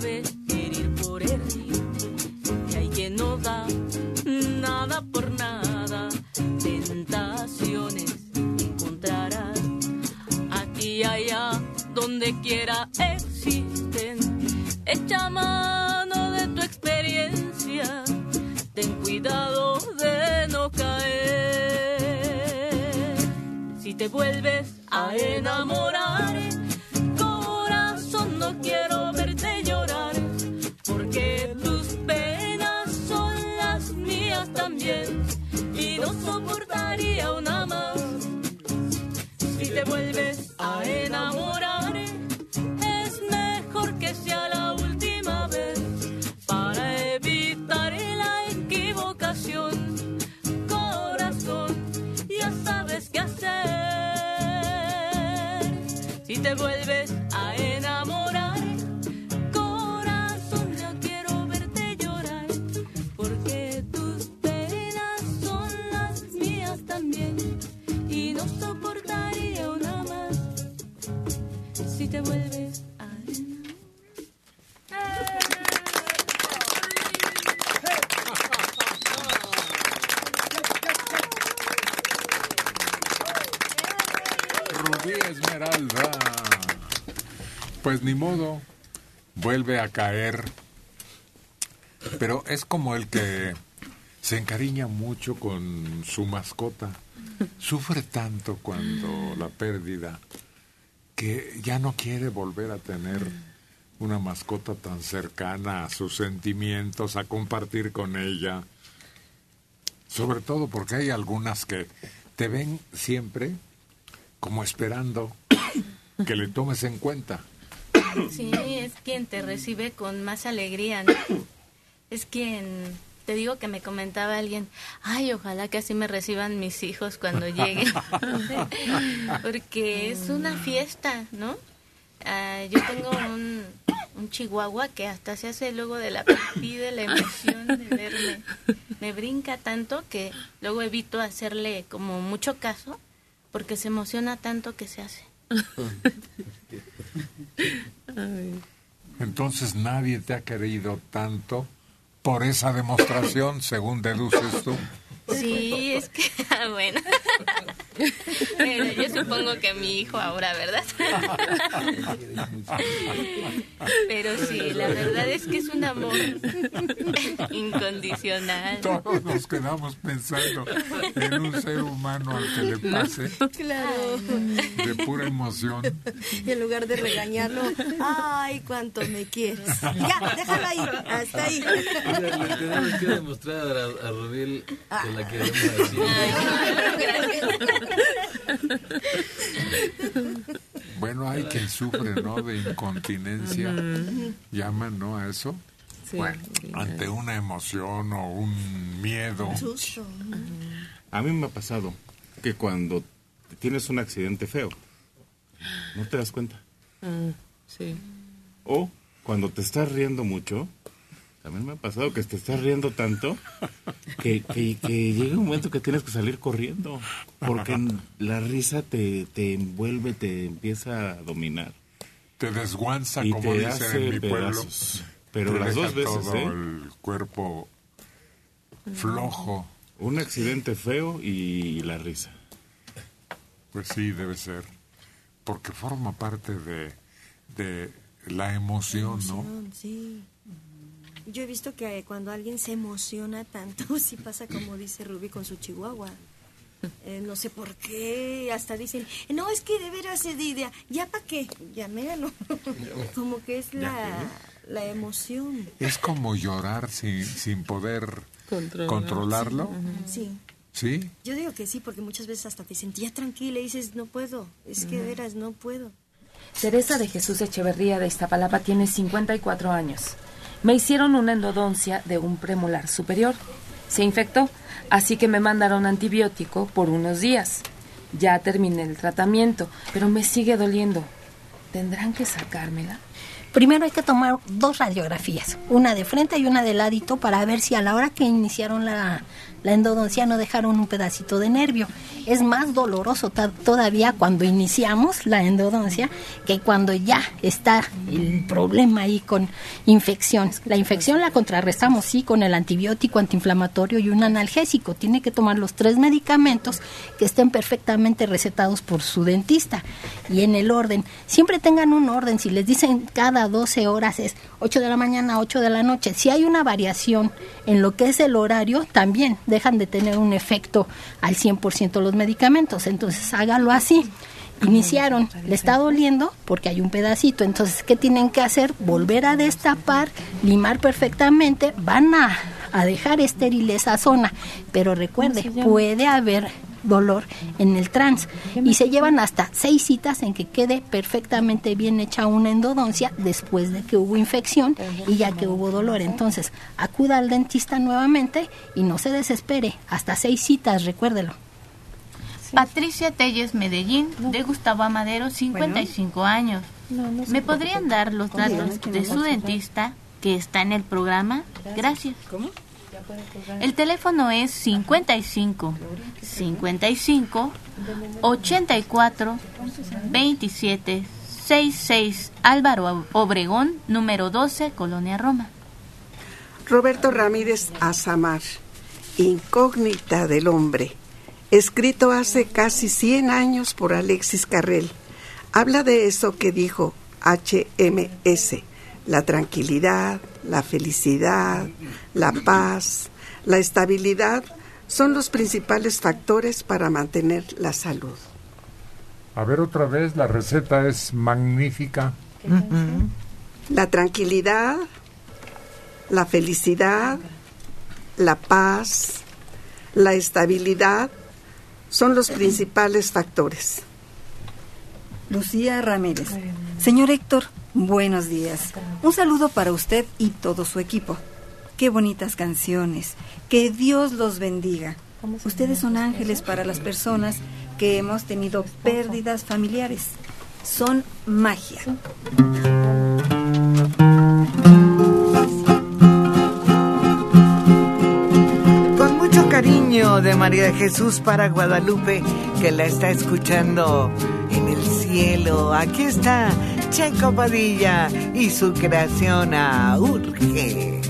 [SPEAKER 22] sabe herir
[SPEAKER 6] Pues ni modo, vuelve a caer. Pero es como el que se encariña mucho con su mascota. Sufre tanto cuando la pérdida que ya no quiere volver a tener una mascota tan cercana a sus sentimientos, a compartir con ella. Sobre todo porque hay algunas que te ven siempre como esperando que le tomes en cuenta.
[SPEAKER 7] Sí, es quien te recibe con más alegría, ¿no? Es quien, te digo que me comentaba alguien, ay, ojalá que así me reciban mis hijos cuando lleguen. Porque es una fiesta, ¿no? Ah, yo tengo un, un chihuahua que hasta se hace luego de la pipí de la emoción de verme. Me brinca tanto que luego evito hacerle como mucho caso porque se emociona tanto que se hace.
[SPEAKER 6] Entonces nadie te ha querido tanto por esa demostración, según deduces tú.
[SPEAKER 7] Sí, es que, ah, bueno. Pero yo supongo que mi hijo ahora, ¿verdad? Pero sí, la verdad es que es un amor incondicional.
[SPEAKER 6] Todos nos quedamos pensando en un ser humano al que le pase
[SPEAKER 14] Claro.
[SPEAKER 6] de pura emoción.
[SPEAKER 14] Y en lugar de regañarlo, ay, cuánto me quieres. Ya, déjalo ahí, hasta ahí.
[SPEAKER 15] Mira, le tenemos que demostrar a, a que la queremos así.
[SPEAKER 6] Bueno, hay quien sufre, ¿no? De incontinencia. Llaman, ¿no? A eso.
[SPEAKER 21] Sí.
[SPEAKER 6] Bueno, ante una emoción o un miedo.
[SPEAKER 1] A mí me ha pasado que cuando tienes un accidente feo, no te das cuenta.
[SPEAKER 21] Ah, sí.
[SPEAKER 1] O cuando te estás riendo mucho, también me ha pasado que te estás riendo tanto que, que, que llega un momento que tienes que salir corriendo. Porque la risa te, te envuelve, te empieza a dominar.
[SPEAKER 6] Te desguanza,
[SPEAKER 1] Y
[SPEAKER 6] como
[SPEAKER 1] te
[SPEAKER 6] dicen
[SPEAKER 1] hace
[SPEAKER 6] en mi pueblo.
[SPEAKER 1] pedazos. Pero
[SPEAKER 6] Te
[SPEAKER 1] las
[SPEAKER 6] deja
[SPEAKER 1] dos veces,
[SPEAKER 6] todo
[SPEAKER 1] ¿eh?
[SPEAKER 6] el cuerpo flojo.
[SPEAKER 1] Un accidente feo y la risa.
[SPEAKER 6] Pues sí, debe ser. Porque forma parte de, de la emoción, ¿no?
[SPEAKER 14] Emoción, Sí. Yo he visto que cuando alguien se emociona tanto, sí pasa como dice Ruby con su chihuahua. Eh, no sé por qué, hasta dicen, no, es que de veras se idea, ¿ya para qué? Ya míralo. como que es la, la emoción.
[SPEAKER 6] Es como llorar sin, sin poder controlarlo.
[SPEAKER 14] Sí.
[SPEAKER 6] ¿Sí?
[SPEAKER 14] Yo digo que sí, porque muchas veces hasta te sentía tranquila y dices, no puedo, es que de veras no puedo.
[SPEAKER 21] Teresa de Jesús Echeverría de Iztapalapa tiene 54 años. Me hicieron una endodoncia de un premolar superior. Se infectó, así que me mandaron antibiótico por unos días. Ya terminé el tratamiento, pero me sigue doliendo. ¿Tendrán que sacármela?
[SPEAKER 17] Primero hay que tomar dos radiografías, una de frente y una de ladito, para ver si a la hora que iniciaron la, la endodoncia no dejaron un pedacito de nervio. Es más doloroso todavía cuando iniciamos la endodoncia que cuando ya está el problema ahí con infección. La infección la contrarrestamos, sí, con el antibiótico antiinflamatorio y un analgésico. Tiene que tomar los tres medicamentos que estén perfectamente recetados por su dentista y en el orden. Siempre tengan un orden. Si les dicen cada 12 horas es 8 de la mañana, 8 de la noche. Si hay una variación en lo que es el horario, también dejan de tener un efecto al 100% los medicamentos. Entonces hágalo así. Iniciaron, le está doliendo porque hay un pedacito. Entonces, ¿qué tienen que hacer? Volver a destapar, limar perfectamente. Van a, a dejar estéril esa zona. Pero recuerde, puede haber dolor en el trans y se llevan hasta seis citas en que quede perfectamente bien hecha una endodoncia después de que hubo infección y ya que hubo dolor. Entonces, acuda al dentista nuevamente y no se desespere. Hasta seis citas, recuérdelo.
[SPEAKER 7] Patricia Telles Medellín, de Gustavo Amadero, 55 años. ¿Me podrían dar los datos de su dentista que está en el programa? Gracias.
[SPEAKER 23] ¿Cómo?
[SPEAKER 7] El teléfono es 55 55 84 27 66 Álvaro Obregón, número 12, Colonia Roma.
[SPEAKER 24] Roberto Ramírez Azamar, Incógnita del Hombre, escrito hace casi 100 años por Alexis Carrel. Habla de eso que dijo HMS, la tranquilidad, la felicidad, la paz, la estabilidad son los principales factores para mantener la salud.
[SPEAKER 6] A ver otra vez, la receta es magnífica.
[SPEAKER 24] La tranquilidad, la felicidad, la paz, la estabilidad son los principales factores.
[SPEAKER 25] Lucía Ramírez. Señor Héctor, buenos días. Un saludo para usted y todo su equipo. Qué bonitas canciones. Que Dios los bendiga. Ustedes son ángeles para las personas que hemos tenido pérdidas familiares. Son magia.
[SPEAKER 11] Cariño de María Jesús para Guadalupe, que la está escuchando en el cielo. Aquí está Checo Padilla y su creación a Urge.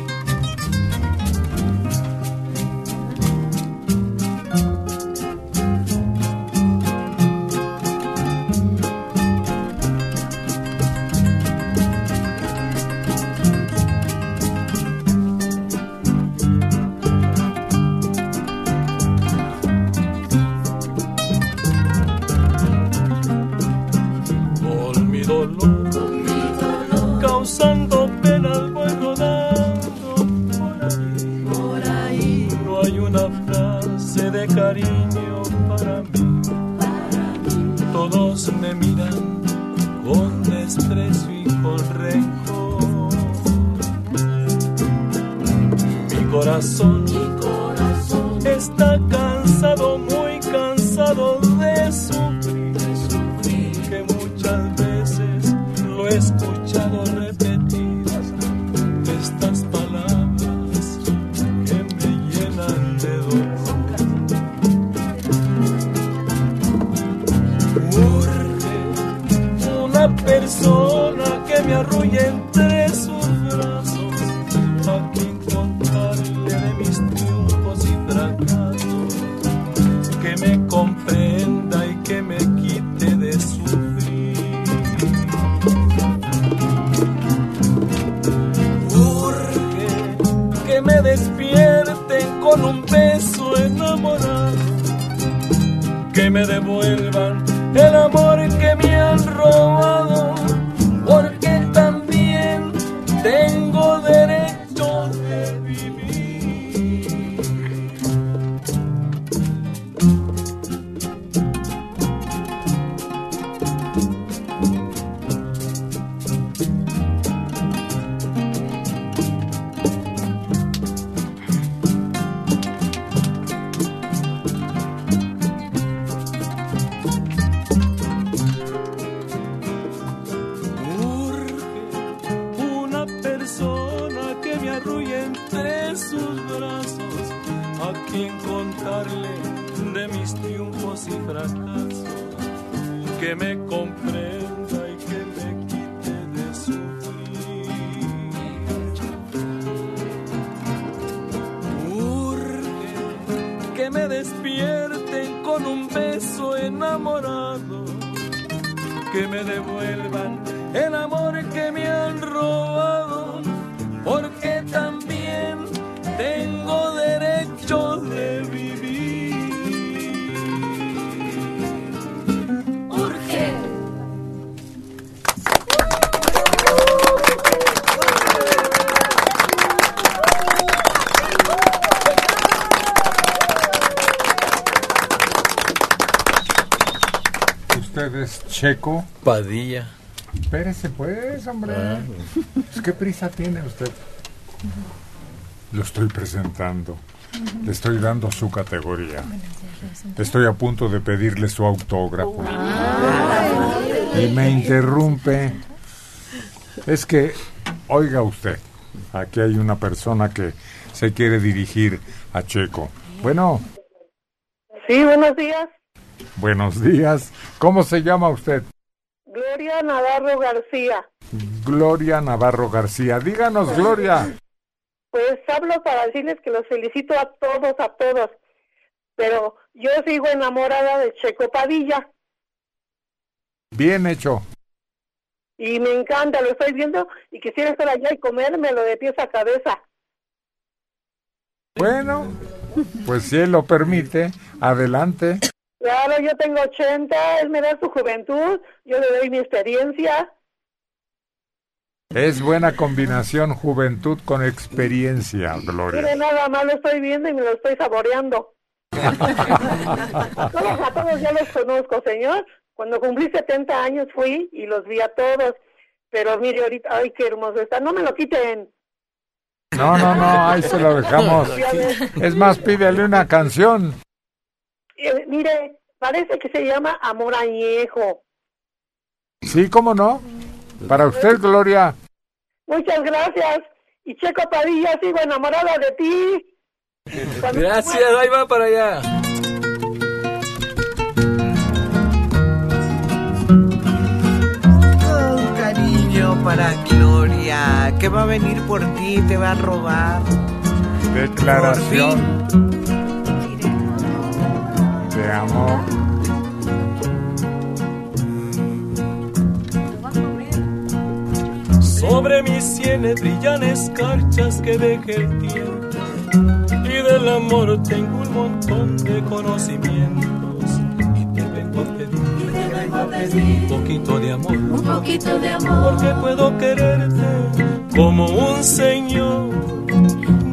[SPEAKER 6] ¿Usted es checo?
[SPEAKER 20] Padilla.
[SPEAKER 6] Espérese pues, hombre.
[SPEAKER 20] Ah.
[SPEAKER 6] Pues, ¿Qué prisa tiene usted? Lo estoy presentando. Le estoy dando su categoría. Estoy a punto de pedirle su autógrafo. Y me interrumpe. Es que, oiga usted, aquí hay una persona que se quiere dirigir a Checo. Bueno,
[SPEAKER 26] Sí, buenos días.
[SPEAKER 6] buenos días. ¿Cómo se llama usted?
[SPEAKER 26] Gloria Navarro García.
[SPEAKER 6] Gloria Navarro García. Díganos, Gloria.
[SPEAKER 26] Pues hablo para decirles que los felicito a todos, a todos. Pero yo sigo enamorada de Checo Padilla
[SPEAKER 6] Bien hecho.
[SPEAKER 26] y me encanta, lo estoy viendo y quisiera estar allá y comérmelo de pies a cabeza.
[SPEAKER 6] Bueno, pues si él lo permite, adelante.
[SPEAKER 26] Claro, yo tengo 80, él me da su juventud, yo le doy mi experiencia.
[SPEAKER 6] Es buena combinación juventud con experiencia,
[SPEAKER 26] Mire,
[SPEAKER 6] Gloria.
[SPEAKER 26] nada más lo estoy viendo y me lo estoy saboreando. Todos a todos ya los conozco, señor. Cuando cumplí 70 años fui y los vi a todos. Pero mire, ahorita, ay, qué hermoso está. No me lo quiten.
[SPEAKER 6] No, no, no, ahí se lo dejamos. Es más, pídele una canción.
[SPEAKER 26] Eh, mire, parece que se llama Amor Añejo.
[SPEAKER 6] Sí, ¿cómo no? Para usted, Gloria.
[SPEAKER 26] Muchas gracias. Y Checo Padilla, sigo enamorada de ti.
[SPEAKER 20] Gracias, ahí va para allá.
[SPEAKER 25] Un cariño para Gloria, que va a venir por ti, te va a robar.
[SPEAKER 6] Declaración de amor.
[SPEAKER 11] Sobre mis sienes brillan escarchas que deje el tiempo y del amor tengo un montón de conocimientos y te vengo a pedir un poquito de amor,
[SPEAKER 27] Un poquito de amor.
[SPEAKER 11] porque puedo quererte como un señor.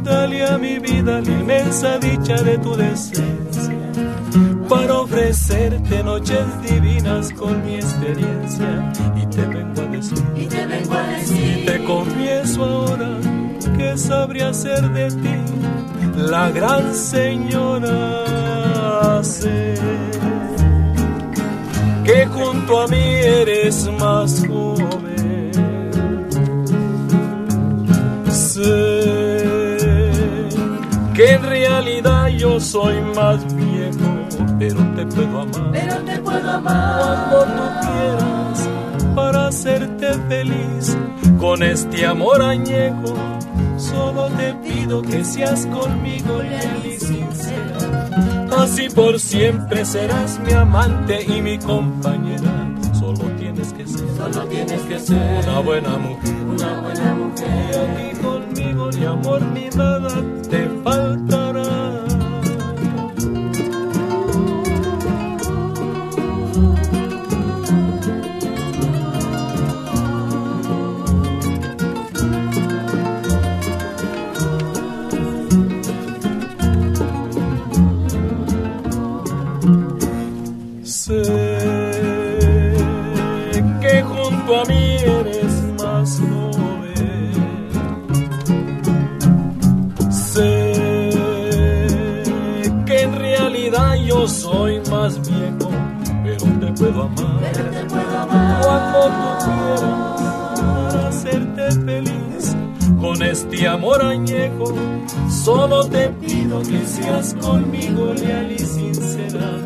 [SPEAKER 11] Dale a mi vida la inmensa dicha de tu decencia para ofrecerte noches divinas con mi experiencia y te vengo a decir
[SPEAKER 27] Y te vengo a decir.
[SPEAKER 11] te confieso ahora que sabría ser de ti la gran señora. Sé que junto a mí eres más joven. Sé que en realidad yo soy más pero te puedo amar.
[SPEAKER 27] Pero te puedo amar.
[SPEAKER 11] Cuando tú quieras para hacerte feliz con este amor añejo. Solo te pido que seas conmigo leal y sincera. Así por siempre serás mi amante y mi compañera. Solo tienes que ser,
[SPEAKER 27] Solo tienes que ser
[SPEAKER 11] una buena mujer.
[SPEAKER 27] una buena
[SPEAKER 11] Y
[SPEAKER 27] mujer.
[SPEAKER 11] aquí conmigo ni amor ni nada te faltará. Pero te puedo amar. Cuando tú quieras hacerte feliz con este amor añejo, solo te pido que seas conmigo leal y sincera.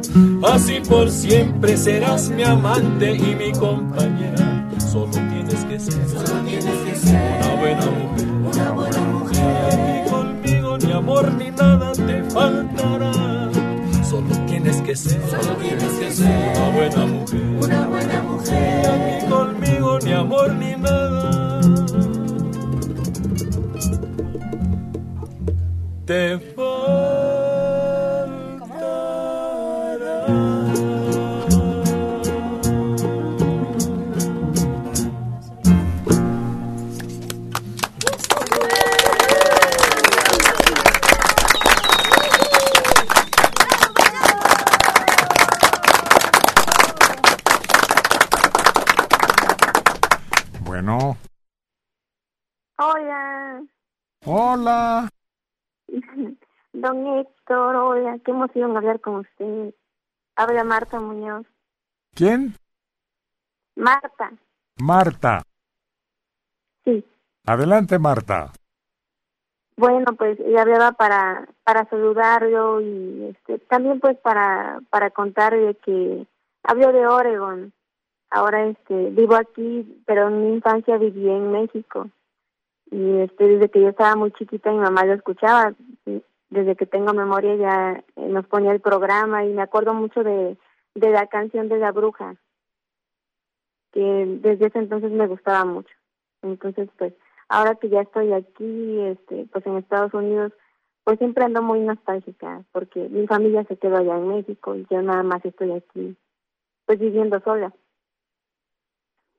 [SPEAKER 11] Así por siempre serás mi amante y mi compañera. Solo tienes que ser,
[SPEAKER 27] Solo tienes que ser
[SPEAKER 11] una buena mujer.
[SPEAKER 27] una buena mujer.
[SPEAKER 11] Y conmigo ni amor ni nada te faltará. Solo tienes que ser,
[SPEAKER 27] Solo tienes que ser
[SPEAKER 11] una buena mujer.
[SPEAKER 27] una buena mujer.
[SPEAKER 11] aquí conmigo ni amor ni nada te
[SPEAKER 28] emoción hablar con usted. Habla Marta Muñoz.
[SPEAKER 6] ¿Quién?
[SPEAKER 28] Marta,
[SPEAKER 6] Marta.
[SPEAKER 28] sí.
[SPEAKER 6] Adelante, Marta.
[SPEAKER 28] Bueno, pues le hablaba para para saludarlo y este también pues para para contarle que hablo de Oregon. Ahora este vivo aquí, pero en mi infancia viví en México. Y este desde que yo estaba muy chiquita mi mamá lo escuchaba. Y Desde que tengo memoria ya eh, nos ponía el programa y me acuerdo mucho de la canción de la bruja que desde ese entonces me gustaba mucho. Entonces, pues, ahora que ya estoy aquí, este, pues en Estados Unidos, pues siempre ando muy nostálgica, porque mi familia se quedó allá en México y yo nada más estoy aquí, pues viviendo sola.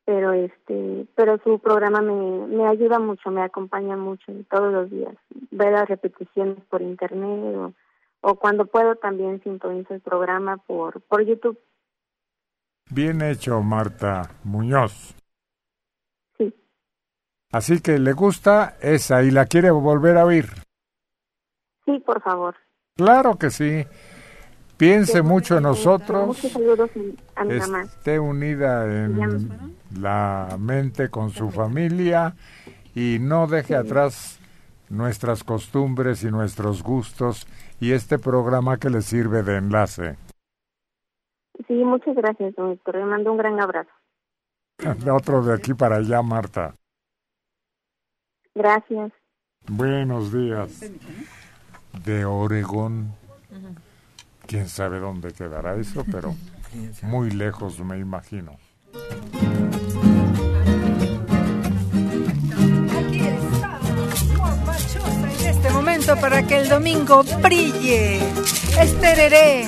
[SPEAKER 28] Pero este, pero su programa me, me ayuda mucho, me acompaña mucho todos los días. Ver las repeticiones por internet o, o cuando puedo también sintonizo el programa por, por YouTube.
[SPEAKER 6] Bien hecho, Marta Muñoz.
[SPEAKER 28] Sí.
[SPEAKER 6] Así que le gusta esa y la quiere volver a oír.
[SPEAKER 28] Sí, por favor.
[SPEAKER 6] Claro que sí. Piense mucho en nosotros.
[SPEAKER 28] Muchos saludos a mi mamá.
[SPEAKER 6] Esté unida en la mente con su familia y no deje atrás nuestras costumbres y nuestros gustos y este programa que le sirve de enlace.
[SPEAKER 28] Sí, muchas gracias, don Héctor. Le mando un gran abrazo.
[SPEAKER 6] Otro de aquí para allá, Marta.
[SPEAKER 28] Gracias.
[SPEAKER 6] Buenos días. De Oregón. Quién sabe dónde quedará eso, pero muy lejos me imagino.
[SPEAKER 24] Aquí estamos, guapachosa, en este momento para que el domingo brille. Estereré.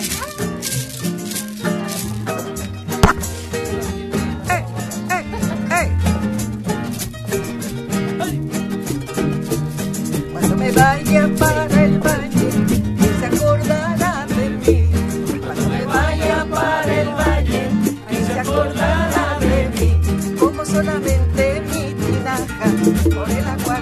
[SPEAKER 24] ¡Eh, eh, eh! Cuando me vaya para el valle, solamente mi tinaja, por el agua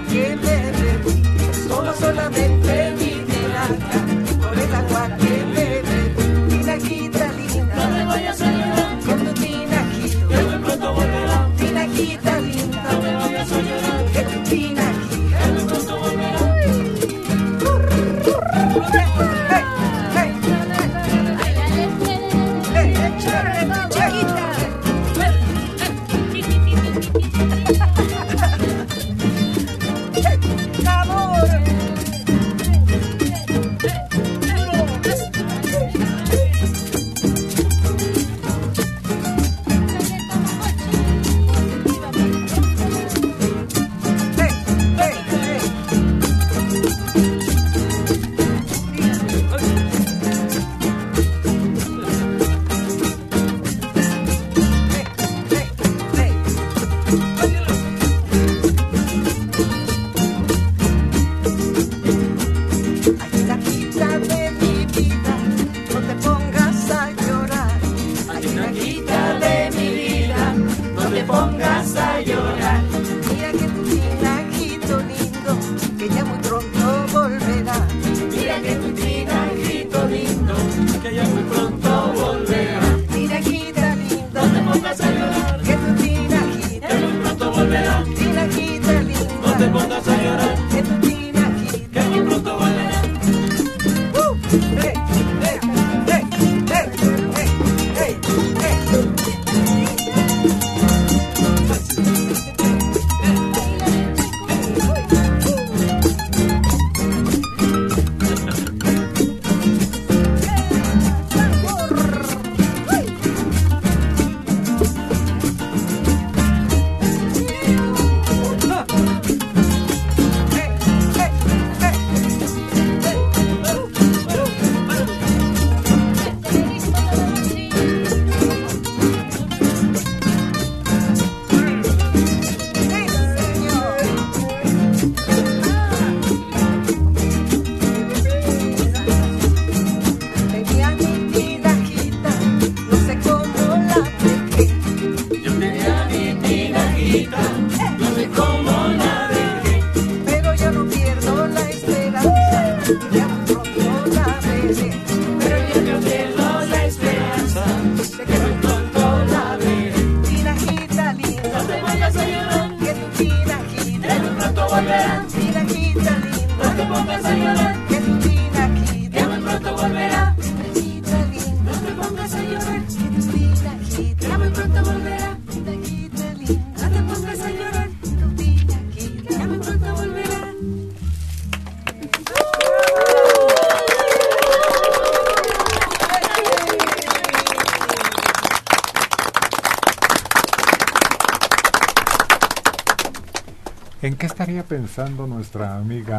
[SPEAKER 6] ¿En qué estaría pensando nuestra amiga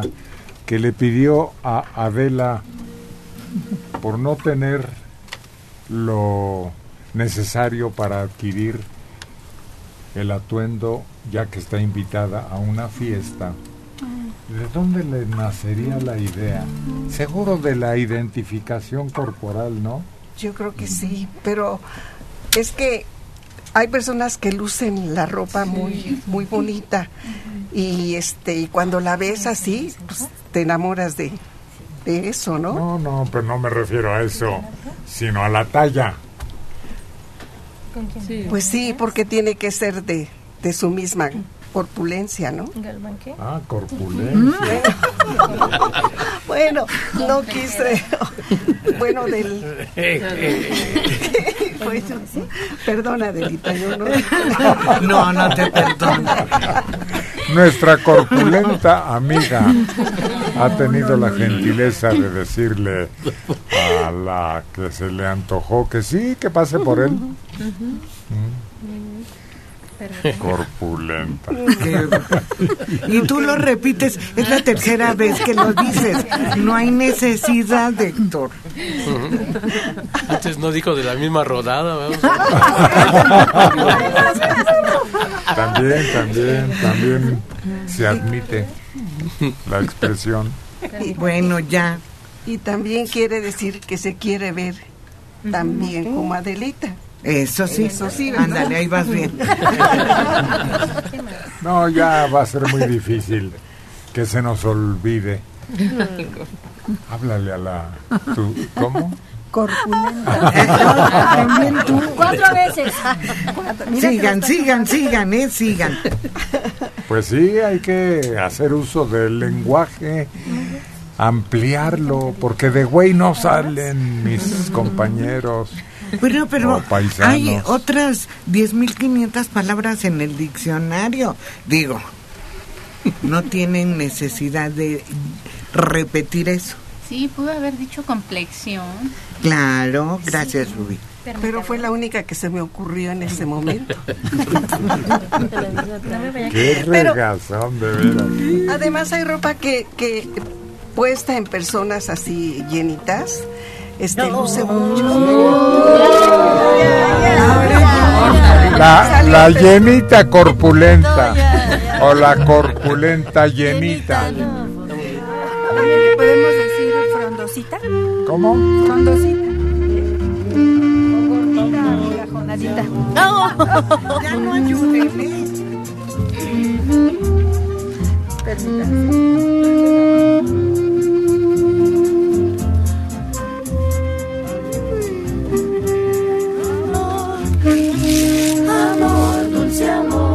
[SPEAKER 6] que le pidió a Adela por no tener lo necesario para adquirir el atuendo ya que está invitada a una fiesta? ¿De dónde le nacería la idea? Seguro de la identificación corporal, ¿no?
[SPEAKER 24] Yo creo que sí, pero es que hay personas que lucen la ropa muy muy bonita y este y cuando la ves así pues, te enamoras de, de eso, ¿no?
[SPEAKER 6] No, no, pero no me refiero a eso, sino a la talla.
[SPEAKER 24] Pues sí, porque tiene que ser de, de su misma corpulencia, ¿no?
[SPEAKER 6] Ah, corpulencia.
[SPEAKER 24] bueno, no quise. bueno, del. Bueno, perdona, Delita, yo no.
[SPEAKER 25] No, no te perdono.
[SPEAKER 6] Nuestra corpulenta amiga ha tenido la gentileza de decirle a la que se le antojó que sí, que pase por él. Corpulenta.
[SPEAKER 25] Y tú lo repites, es la tercera vez que lo dices. No hay necesidad, Héctor.
[SPEAKER 8] Antes no dijo de la misma rodada. vamos.
[SPEAKER 6] También, también, también se admite la expresión.
[SPEAKER 25] Bueno, ya.
[SPEAKER 24] Y también quiere decir que se quiere ver también como Adelita.
[SPEAKER 25] Eso sí.
[SPEAKER 24] Eso sí.
[SPEAKER 25] Ándale, ahí vas bien.
[SPEAKER 6] No, ya va a ser muy difícil que se nos olvide. Háblale a la... tu- ¿Cómo?
[SPEAKER 24] También tú.
[SPEAKER 29] Cuatro veces.
[SPEAKER 25] Sigan, sigan, sigan, eh, sigan.
[SPEAKER 6] Pues sí, hay que hacer uso del lenguaje, ampliarlo, porque de güey no salen mis compañeros.
[SPEAKER 25] Pero, pero hay otras 10.500 palabras en el diccionario. Digo, no tienen necesidad de repetir eso.
[SPEAKER 7] Sí, pudo haber dicho complexión.
[SPEAKER 25] Claro, gracias, Rubí.
[SPEAKER 24] Pero fue la única que se me ocurrió en ese momento.
[SPEAKER 6] Qué regazón, de veras.
[SPEAKER 24] Además hay ropa que, que puesta en personas así llenitas, este luce mucho.
[SPEAKER 6] La, la llenita corpulenta o la corpulenta llenita.
[SPEAKER 30] ¿Podemos decir frondosita?
[SPEAKER 6] ¿Cómo?
[SPEAKER 30] Frondosita. O gordita, gajonadita.
[SPEAKER 25] Ya no ayúdenme.
[SPEAKER 31] Amor, dulce amor.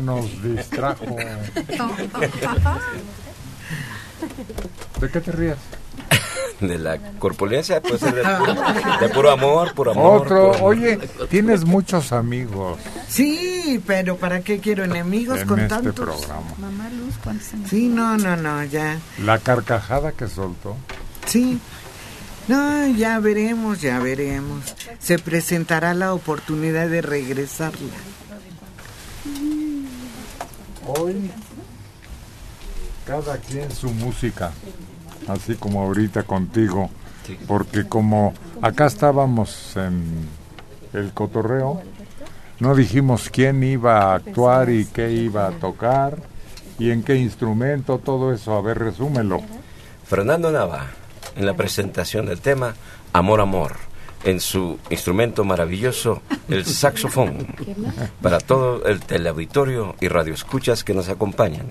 [SPEAKER 6] Nos distrajo. ¿De qué te rías?
[SPEAKER 32] De la corpulencia, puede ser de puro, de puro amor, puro amor.
[SPEAKER 6] Otro,
[SPEAKER 32] puro amor.
[SPEAKER 6] oye, tienes muchos amigos
[SPEAKER 25] Sí, pero ¿para qué quiero enemigos
[SPEAKER 6] en
[SPEAKER 25] con
[SPEAKER 6] este
[SPEAKER 25] tantos?
[SPEAKER 6] programa.
[SPEAKER 24] Mamá Luz.
[SPEAKER 25] Sí, no, no, no, ya.
[SPEAKER 6] La carcajada que soltó.
[SPEAKER 25] Sí. No, ya veremos, ya veremos. Se presentará la oportunidad de regresarla.
[SPEAKER 6] Hoy cada quien su música, así como ahorita contigo, porque como acá estábamos en el cotorreo, no dijimos quién iba a actuar y qué iba a tocar y en qué instrumento, todo eso, a ver, resúmelo.
[SPEAKER 32] Fernando Nava, en la presentación del tema Amor, Amor, en su instrumento maravilloso, el saxofón, para todo el teleauditorio y radioescuchas que nos acompañan.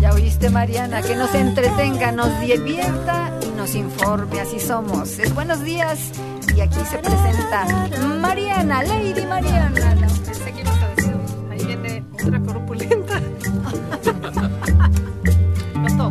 [SPEAKER 24] Ya oíste, Mariana, que nos entretenga, nos divierta y nos informe, así somos. Es buenos días y aquí se presenta Mariana, Lady Mariana. No, pensé que ahí viene otra corpulenta.
[SPEAKER 33] Con todo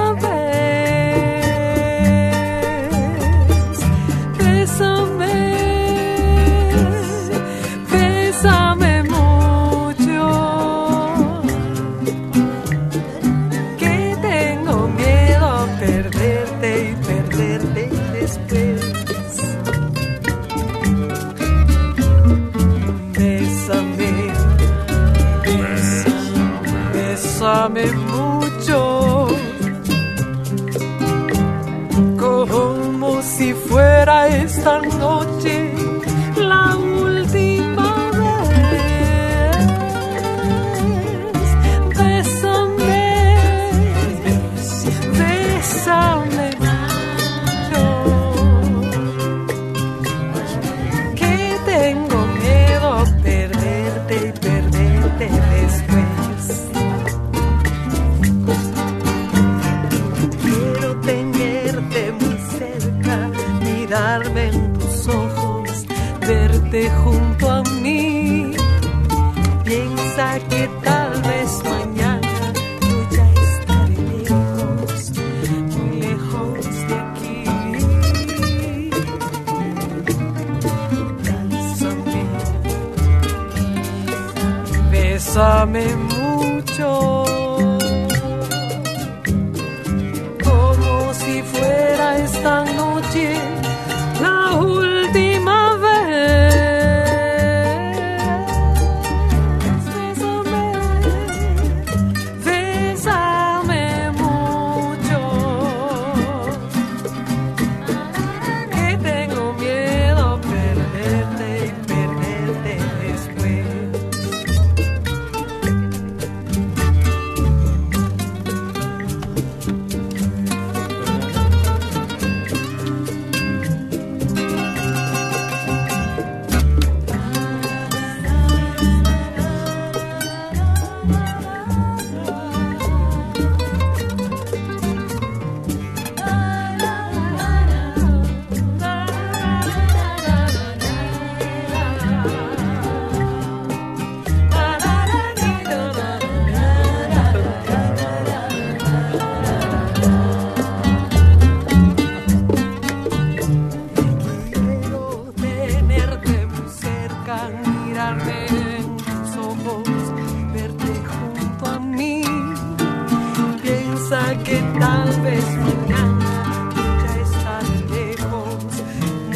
[SPEAKER 16] tal vez mañana ya estaré lejos,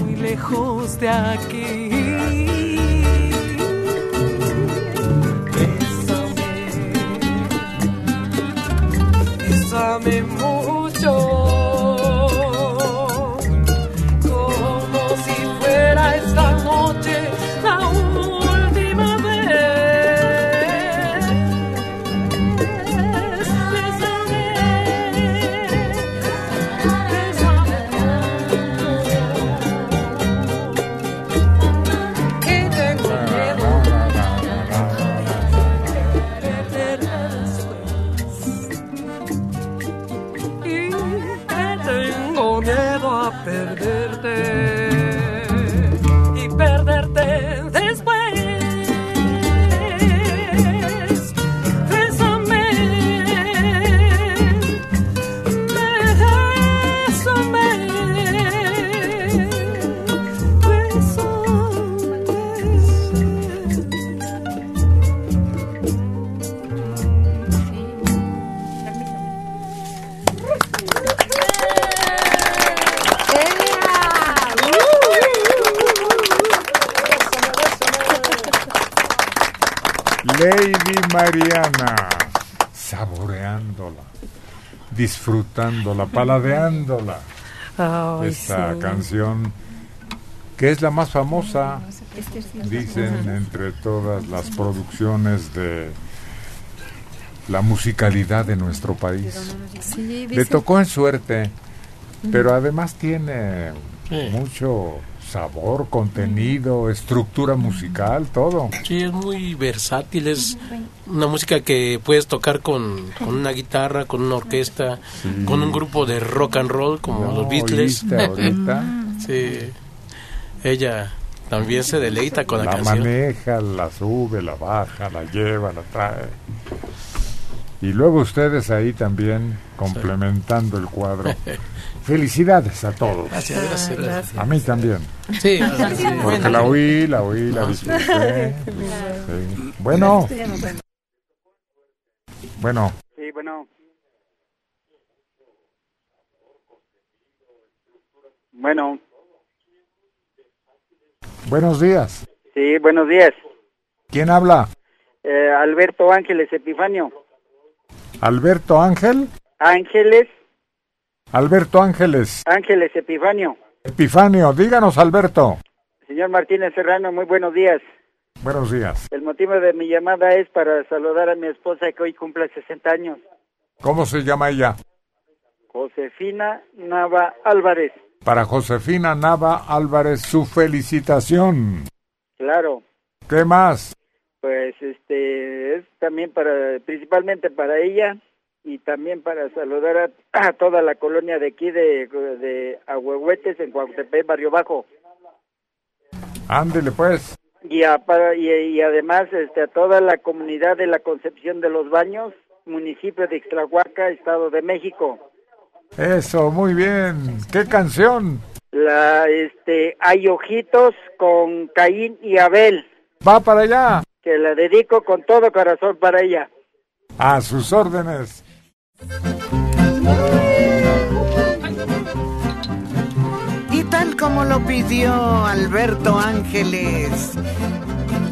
[SPEAKER 16] muy lejos de aquí.
[SPEAKER 6] Disfrutándola, paladeándola.
[SPEAKER 16] Ay,
[SPEAKER 6] Esta
[SPEAKER 16] sí.
[SPEAKER 6] canción que es la más famosa, dicen, entre todas las producciones de la musicalidad de nuestro país.
[SPEAKER 16] Sí,
[SPEAKER 6] Le tocó en suerte, pero además tiene mucho sabor, contenido, estructura musical, todo.
[SPEAKER 8] Sí, es muy versátil, es una música que puedes tocar con, con una guitarra, con una orquesta, con un grupo de rock and roll como
[SPEAKER 6] No,
[SPEAKER 8] los Beatles.
[SPEAKER 6] ¿oíste ahorita?
[SPEAKER 8] sí, ella también se deleita con la,
[SPEAKER 6] la
[SPEAKER 8] canción.
[SPEAKER 6] maneja, la sube, la baja, la lleva, la trae. Y luego ustedes ahí también complementando el cuadro. Felicidades a todos.
[SPEAKER 8] Gracias, gracias, gracias.
[SPEAKER 6] A mí también.
[SPEAKER 8] Sí.
[SPEAKER 6] Porque la oí, la oí, la
[SPEAKER 8] No,
[SPEAKER 6] disfruté.
[SPEAKER 8] sí.
[SPEAKER 6] Sí. Bueno, bueno,
[SPEAKER 34] Sí, bueno. Bueno,
[SPEAKER 6] buenos días.
[SPEAKER 34] sí, buenos días.
[SPEAKER 6] ¿Quién habla?
[SPEAKER 34] Eh, Alberto Ángeles Epifanio.
[SPEAKER 6] Alberto Ángel.
[SPEAKER 34] Ángeles,
[SPEAKER 6] Alberto Ángeles.
[SPEAKER 34] Ángeles Epifanio.
[SPEAKER 6] Epifanio, díganos Alberto.
[SPEAKER 34] Señor Martínez Serrano, muy buenos días.
[SPEAKER 6] Buenos días.
[SPEAKER 34] El motivo de mi llamada es para saludar a mi esposa que hoy cumple 60 años,
[SPEAKER 6] ¿Cómo se llama ella?
[SPEAKER 34] Josefina Nava Álvarez.
[SPEAKER 6] Para Josefina Nava Álvarez, su felicitación.
[SPEAKER 34] Claro,
[SPEAKER 6] ¿Qué más?
[SPEAKER 34] pues este es también para principalmente para ella y también para saludar a, a toda la colonia de aquí de, de Ahuehuetes en Cuauhtémoc, Barrio Bajo.
[SPEAKER 6] Ándele pues.
[SPEAKER 34] y, a- para- y, y además este, a toda la comunidad de la Concepción de los Baños, municipio de Ixtlahuaca, Estado de México.
[SPEAKER 6] Eso, muy bien. ¿Qué canción?
[SPEAKER 34] La, este, hay ojitos con Caín y Abel,
[SPEAKER 6] Va para allá.
[SPEAKER 34] que la dedico con todo corazón para ella.
[SPEAKER 6] A sus órdenes.
[SPEAKER 25] Y tal como lo pidió Alberto Ángeles,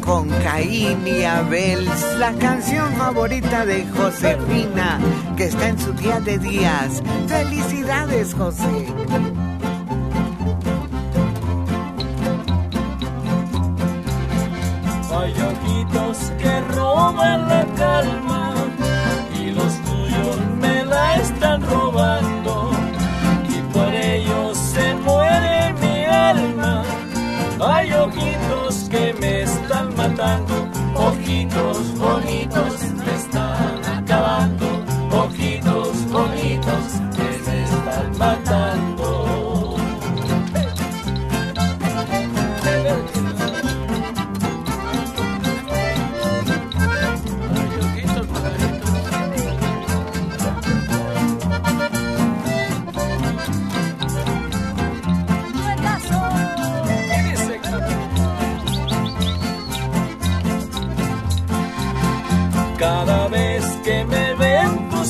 [SPEAKER 25] con Caín y Abel, la canción favorita de Josefina, que está en su día de días. Felicidades, José.
[SPEAKER 35] Hay ojitos que roban la calma y los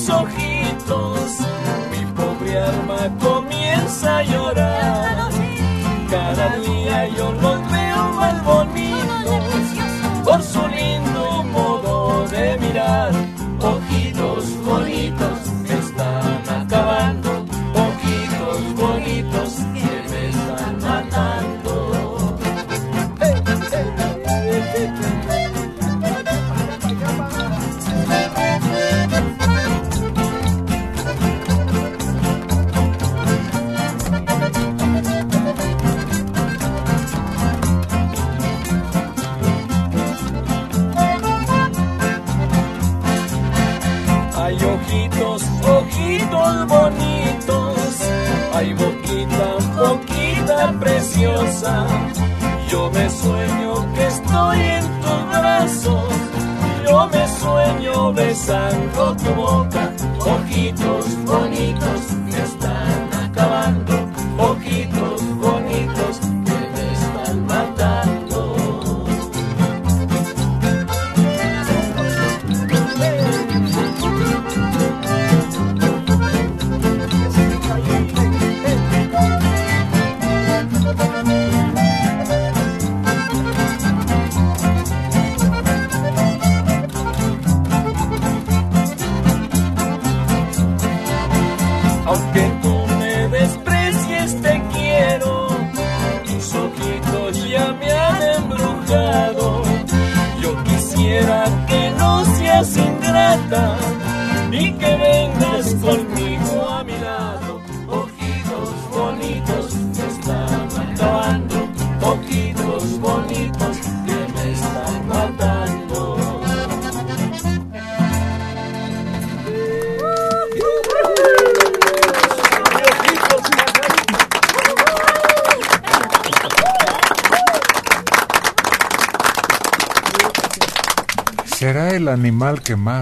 [SPEAKER 35] tus ojitos, mi pobre alma comienza a llorar. Cada día yo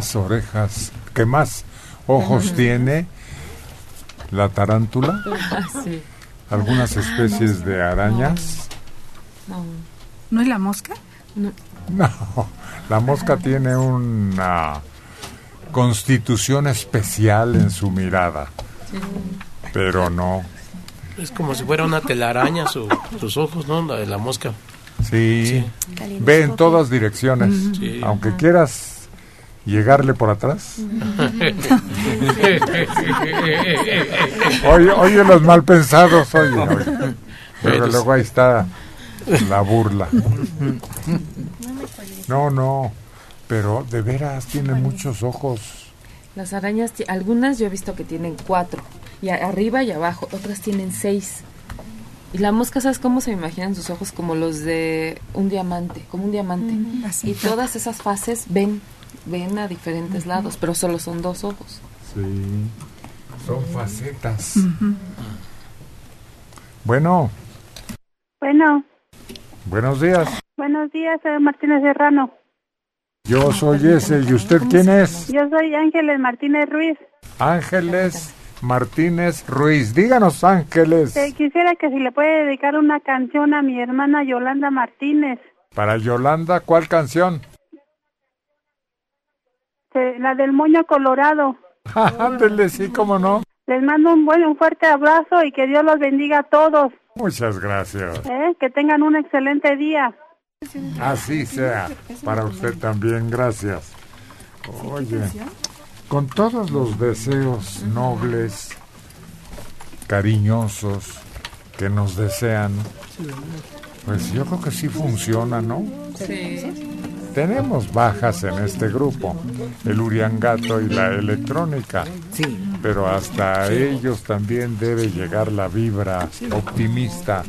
[SPEAKER 35] más
[SPEAKER 6] orejas, que más ojos tiene? ¿La tarántula?
[SPEAKER 13] Ah, sí.
[SPEAKER 6] ¿Algunas especies de arañas?
[SPEAKER 13] No.
[SPEAKER 24] ¿No es la mosca?
[SPEAKER 13] No.
[SPEAKER 6] No, la mosca tiene una constitución especial en su mirada, pero no.
[SPEAKER 8] Es como si fuera una telaraña su- sus ojos, ¿no? La de la mosca.
[SPEAKER 6] Sí, ve en todas direcciones,
[SPEAKER 8] Sí.
[SPEAKER 6] aunque quieras llegarle por atrás. Oye, oye los mal pensados, oye, oye. Pero luego ahí está la burla. No, no, pero de veras tiene muchos ojos.
[SPEAKER 13] Las arañas, algunas yo he visto que tienen cuatro, y arriba y abajo, otras tienen seis. Y la mosca, ¿sabes cómo se me imaginan sus ojos? Como los de un diamante, como un diamante.
[SPEAKER 24] Mm,
[SPEAKER 13] y todas esas fases ven, ven a diferentes lados, pero solo son dos ojos.
[SPEAKER 6] Sí, son facetas. Bueno,
[SPEAKER 36] Bueno,
[SPEAKER 6] buenos días.
[SPEAKER 36] buenos días, soy Martínez Serrano.
[SPEAKER 6] Yo soy ese. ¿Y usted quién es?
[SPEAKER 36] Yo soy Ángeles Martínez Ruiz.
[SPEAKER 6] Ángeles Martínez Ruiz. Díganos, Ángeles.
[SPEAKER 36] Eh, quisiera que si le puede dedicar una canción a mi hermana Yolanda Martínez,
[SPEAKER 6] Para Yolanda, ¿cuál canción?
[SPEAKER 36] Eh, la del moño colorado.
[SPEAKER 6] Ándele, sí, cómo no.
[SPEAKER 36] Les mando un buen, un fuerte abrazo y que Dios los bendiga a todos.
[SPEAKER 6] Muchas gracias.
[SPEAKER 36] ¿eh? Que tengan un excelente día.
[SPEAKER 6] Así sea. Para usted también, gracias. Oye, con todos los deseos nobles, cariñosos que nos desean, pues yo creo que sí funciona, ¿no?
[SPEAKER 13] Sí.
[SPEAKER 6] Tenemos bajas en este grupo, el uriangato y la electrónica, pero hasta ellos también debe llegar la vibra optimista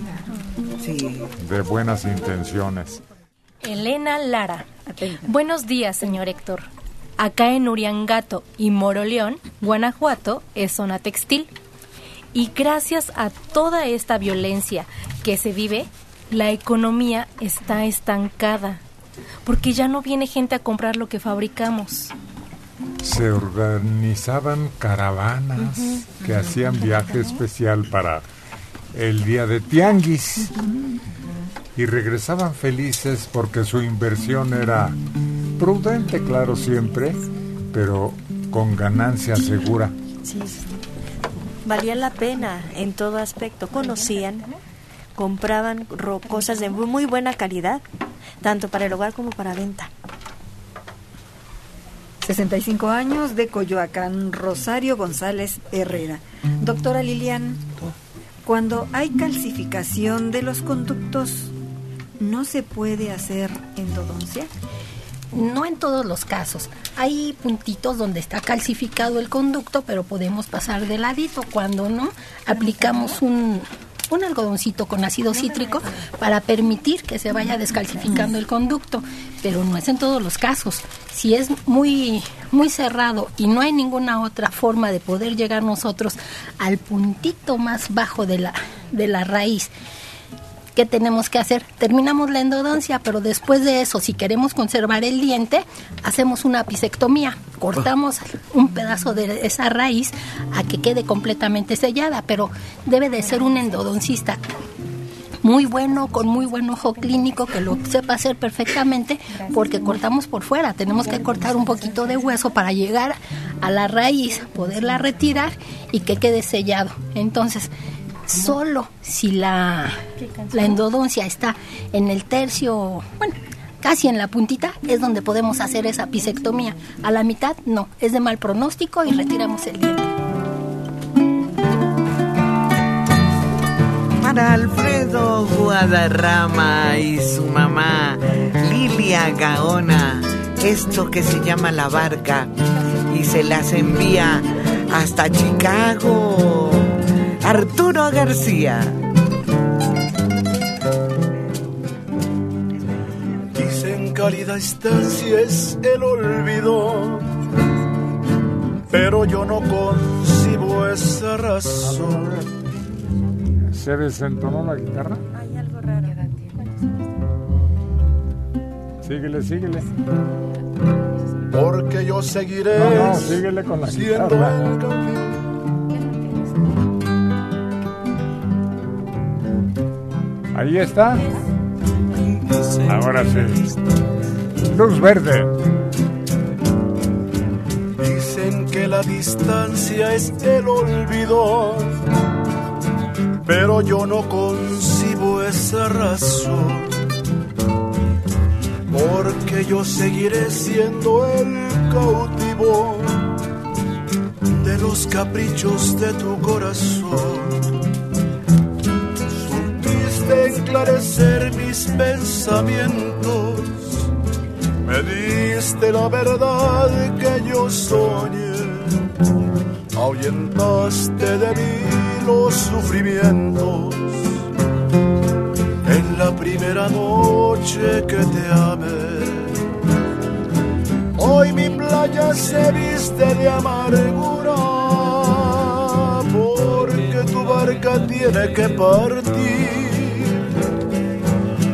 [SPEAKER 6] de buenas intenciones.
[SPEAKER 18] Elena Lara. Buenos días, señor Héctor. Acá en Uriangato y Moroleón, Guanajuato, es zona textil. Y gracias a toda esta violencia que se vive, la economía está estancada. Porque ya no viene gente a comprar lo que fabricamos.
[SPEAKER 6] Se organizaban caravanas que hacían viaje especial para el día de Tianguis y regresaban felices porque su inversión era prudente, claro, siempre, pero con ganancia segura.
[SPEAKER 14] Sí, sí. Valía la pena en todo aspecto. Conocían, compraban ro- cosas de muy, muy buena calidad, tanto para el hogar como para venta.
[SPEAKER 24] 65 años de Coyoacán, Rosario González Herrera. Doctora Lilian, cuando hay calcificación de los conductos, ¿no se puede hacer endodoncia?
[SPEAKER 17] No en todos los casos. Hay puntitos donde está calcificado el conducto, pero podemos pasar de ladito. Cuando no, aplicamos un, un algodoncito con ácido cítrico para permitir que se vaya descalcificando el conducto. Pero no es en todos los casos. Si es muy, muy cerrado y no hay ninguna otra forma de poder llegar nosotros al puntito más bajo de la, de la raíz, ¿qué tenemos que hacer? Terminamos la endodoncia, pero después de eso, si queremos conservar el diente, hacemos una apicectomía. Cortamos un pedazo de esa raíz a que quede completamente sellada, pero debe de ser un endodoncista muy bueno, con muy buen ojo clínico, que lo sepa hacer perfectamente, porque cortamos por fuera. Tenemos que cortar un poquito de hueso para llegar a la raíz, poderla retirar y que quede sellado. Entonces, solo si la, la endodoncia está en el tercio, bueno, casi en la puntita, es donde podemos hacer esa pisectomía. A la mitad, no, es de mal pronóstico y retiramos el diente.
[SPEAKER 25] Para Alfredo Guadarrama y su mamá Lilia Gaona, esto que se llama la barca y se las envía hasta Chicago. Arturo García.
[SPEAKER 9] Dicen cálida estancia es el olvido, pero yo no concibo esa razón.
[SPEAKER 6] ¿Se desentonó la guitarra?
[SPEAKER 13] Hay algo raro.
[SPEAKER 6] Síguele, síguele.
[SPEAKER 9] Porque yo seguiré
[SPEAKER 6] No, no, síguele con la
[SPEAKER 9] siendo
[SPEAKER 6] guitarra.
[SPEAKER 9] el.
[SPEAKER 6] Ahí está. Ahora sí. Luz verde.
[SPEAKER 9] Dicen que la distancia es el olvido, pero yo no concibo esa razón. Porque yo seguiré siendo el cautivo de los caprichos de tu corazón. Supiste enclarecer mis pensamientos, me diste la verdad que yo soñé, ahuyentaste de mí los sufrimientos. En la primera noche que te amé. Hoy mi playa se viste de amargura porque tu barca tiene que partir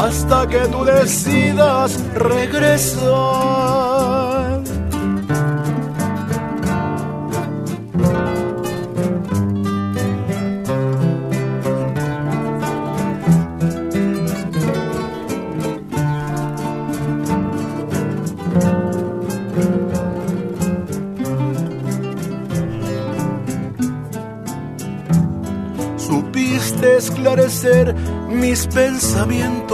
[SPEAKER 9] hasta que tú decidas regresar. Supiste esclarecer mis pensamientos,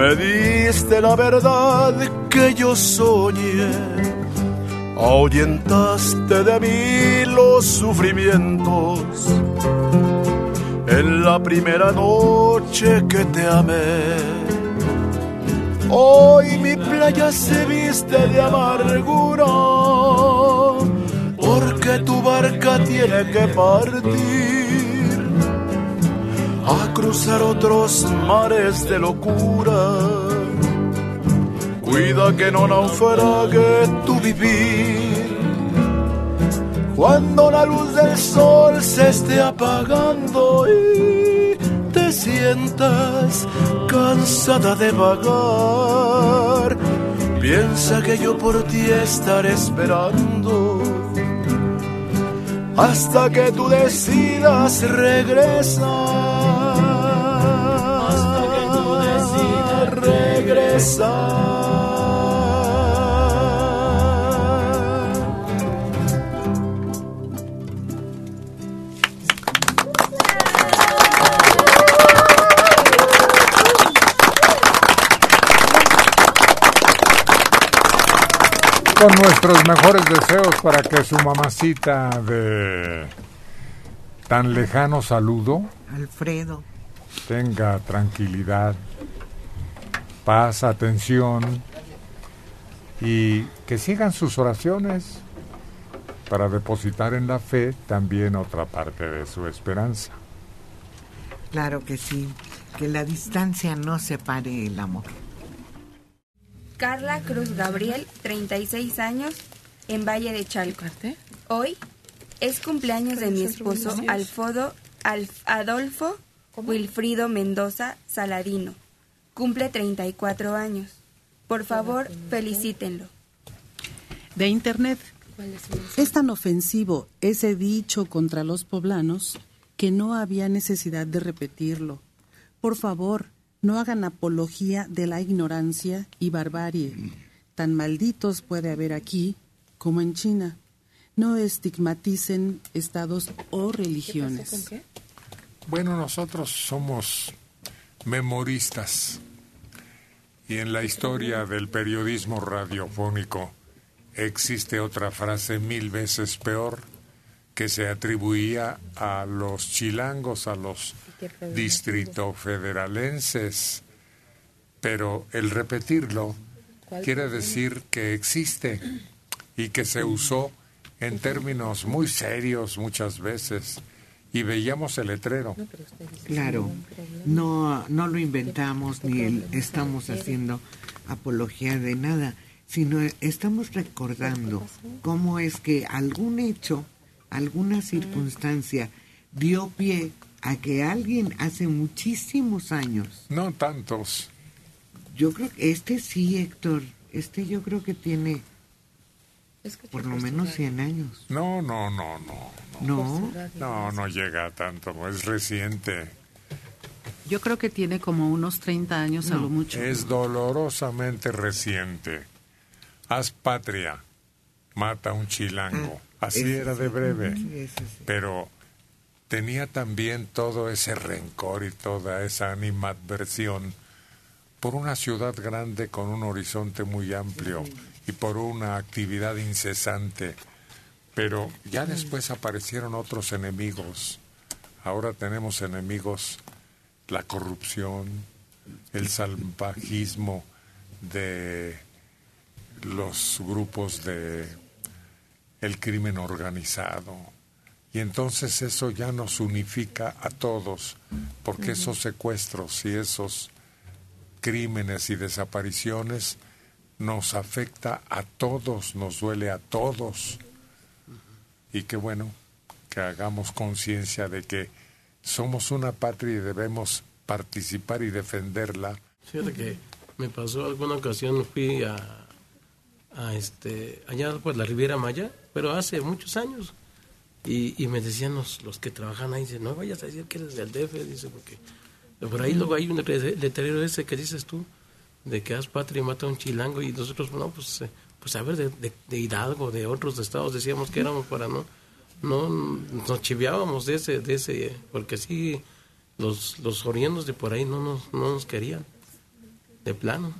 [SPEAKER 9] me diste la verdad que yo soñé, ahuyentaste de mí los sufrimientos. En la primera noche que te amé. Hoy mi playa se viste de amargura, porque tu barca tiene que partir cruzar otros mares de locura. Cuida que no naufrague tu vivir. Cuando la luz del sol se esté apagando y te sientas cansada de vagar, piensa que yo por ti estaré esperando hasta que tú decidas regresar.
[SPEAKER 6] Con nuestros mejores deseos para que su mamacita de tan lejano saludo
[SPEAKER 25] Alfredo.
[SPEAKER 6] tenga tranquilidad, paz, atención y que sigan sus oraciones para depositar en la fe también otra parte de su esperanza.
[SPEAKER 25] Claro que sí. Que la distancia no separe el amor.
[SPEAKER 37] Carla Cruz Gabriel, 36 años, en Valle de Chalco. Hoy es cumpleaños de mi esposo Alfodo, Alf- Adolfo Wilfrido Mendoza Saladino. Cumple 34 años. Por favor, felicítenlo.
[SPEAKER 5] de Internet. Es tan ofensivo ese dicho contra los poblanos que no había necesidad de repetirlo. Por favor, no hagan apología de la ignorancia y barbarie. Tan malditos puede haber aquí como en China.
[SPEAKER 38] no estigmaticen estados o religiones.
[SPEAKER 6] Bueno, nosotros somos memoristas y en la historia del periodismo radiofónico existe otra frase mil veces peor que se atribuía a los chilangos, a los distrito federalenses, pero el repetirlo quiere decir que existe y que se usó en términos muy serios muchas veces y veíamos el letrero.
[SPEAKER 25] Claro, no, no lo inventamos ni estamos haciendo apología de nada, sino estamos recordando cómo es que algún hecho, alguna circunstancia dio pie a que alguien hace muchísimos años.
[SPEAKER 6] No tantos.
[SPEAKER 25] Yo creo que este sí, Héctor, este yo creo que tiene por lo menos 100 años.
[SPEAKER 6] No, no, no, no.
[SPEAKER 25] No.
[SPEAKER 6] No, no llega a tanto, es reciente.
[SPEAKER 38] Yo creo que tiene como unos 30 años a lo mucho.
[SPEAKER 6] Es dolorosamente reciente. Haz patria, mata a un chilango.
[SPEAKER 25] Ah,
[SPEAKER 6] Así
[SPEAKER 25] ese
[SPEAKER 6] era
[SPEAKER 25] sí.
[SPEAKER 6] de breve.
[SPEAKER 25] Sí, ese sí.
[SPEAKER 6] Pero tenía también todo ese rencor y toda esa animadversión por una ciudad grande con un horizonte muy amplio y por una actividad incesante. Pero ya después aparecieron otros enemigos. Ahora tenemos enemigos la corrupción, el salvajismo de los grupos de el crimen organizado. Y entonces eso ya nos unifica a todos, porque esos secuestros y esos crímenes y desapariciones nos afecta a todos, nos duele a todos. Y qué bueno que hagamos conciencia de que somos una patria y debemos participar y defenderla.
[SPEAKER 8] Fíjate que me pasó alguna ocasión, fui a, a este, allá por la Riviera Maya, pero hace muchos años. Y, y me decían los, los que trabajan ahí, dicen, no vayas a decir que eres del DF, dice, porque por ahí luego hay un letre- letrero ese que dices tú, de que haz patria y mata a un chilango, y nosotros, no, pues, eh, pues a ver, de, de, Hidalgo, de otros estados, decíamos que éramos para no, no, nos chiviábamos de ese, de ese, porque sí, los, los de por ahí no nos, no nos querían, de plano.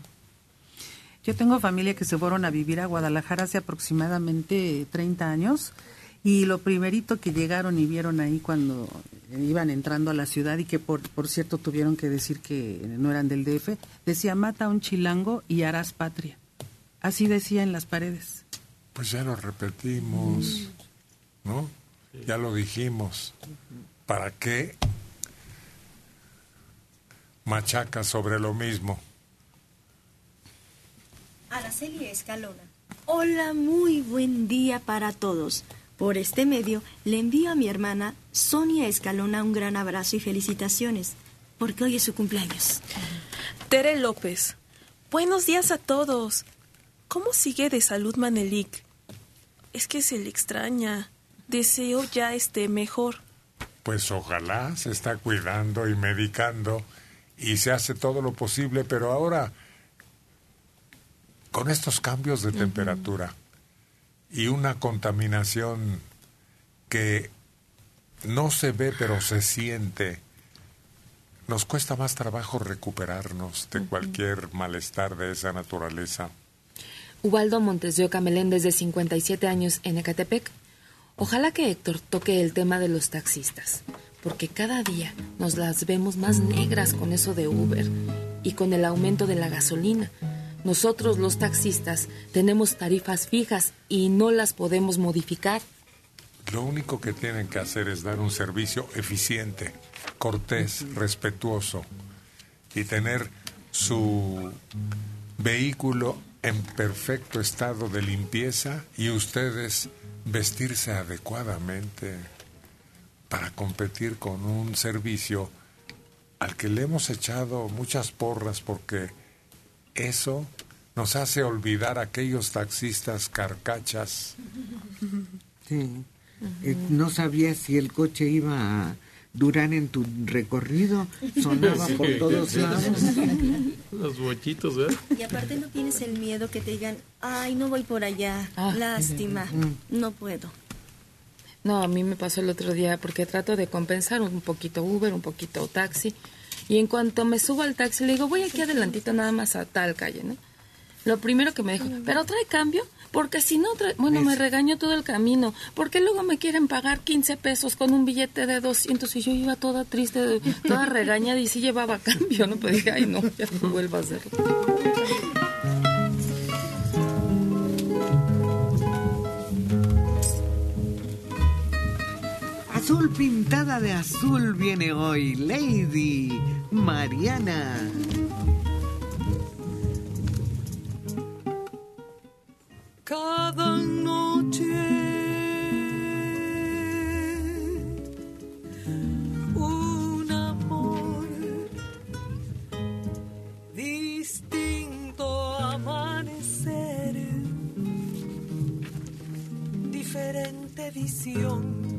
[SPEAKER 38] Yo tengo familia que se fueron a vivir a Guadalajara hace aproximadamente 30 años y lo primerito que llegaron y vieron ahí cuando iban entrando a la ciudad y que por, por cierto tuvieron que decir que no eran del DF, decía mata a un chilango y harás patria. Así decía en las paredes.
[SPEAKER 6] Pues ya lo repetimos, ¿no? Ya lo dijimos. ¿Para qué machaca sobre lo mismo?
[SPEAKER 14] Araceli Escalona. Hola, muy buen día para todos. Por este medio le envío a mi hermana Sonia Escalona un gran abrazo y felicitaciones, porque hoy es su cumpleaños.
[SPEAKER 39] Tere López. Buenos días a todos. ¿Cómo sigue de salud Manelik? Es que se le extraña. Deseo ya esté mejor.
[SPEAKER 6] Pues ojalá se está cuidando y medicando y se hace todo lo posible, pero ahora con estos cambios de temperatura y una contaminación que no se ve pero se siente, nos cuesta más trabajo recuperarnos de cualquier malestar de esa naturaleza.
[SPEAKER 13] Ubaldo Montes de Oca Meléndez, de 57 años, en Ecatepec. Ojalá que Héctor toque el tema de los taxistas, porque cada día nos las vemos más negras con eso de Uber y con el aumento de la gasolina. Nosotros los taxistas tenemos tarifas fijas y no las podemos modificar.
[SPEAKER 6] Lo único que tienen que hacer es dar un servicio eficiente, cortés, respetuoso y tener su vehículo en perfecto estado de limpieza y ustedes vestirse adecuadamente para competir con un servicio al que le hemos echado muchas porras porque eso nos hace olvidar a aquellos taxistas carcachas.
[SPEAKER 25] Sí. Eh, no sabías si el coche iba a durar en tu recorrido, sonaba por todos lados.
[SPEAKER 8] Los bochitos, ¿verdad?
[SPEAKER 14] Y aparte no tienes el miedo que te digan, ay, no voy por allá, ah. lástima, no puedo.
[SPEAKER 13] No, a mí me pasó el otro día porque trato de compensar un poquito Uber, un poquito taxi, y en cuanto me subo al taxi, le digo, voy aquí adelantito nada más a tal calle, ¿no? Lo primero que me dijo, pero trae cambio, porque si no trae, bueno, me regañó todo el camino, porque luego me quieren pagar 15 pesos con un billete de 200 y yo iba toda triste, toda regañada y sí llevaba cambio, ¿no? Pues dije, ay no, ya no vuelvo a hacerlo.
[SPEAKER 25] azul pintada de azul viene hoy, Lady. Mariana.
[SPEAKER 16] Cada noche un amor distinto amanecer, diferente visión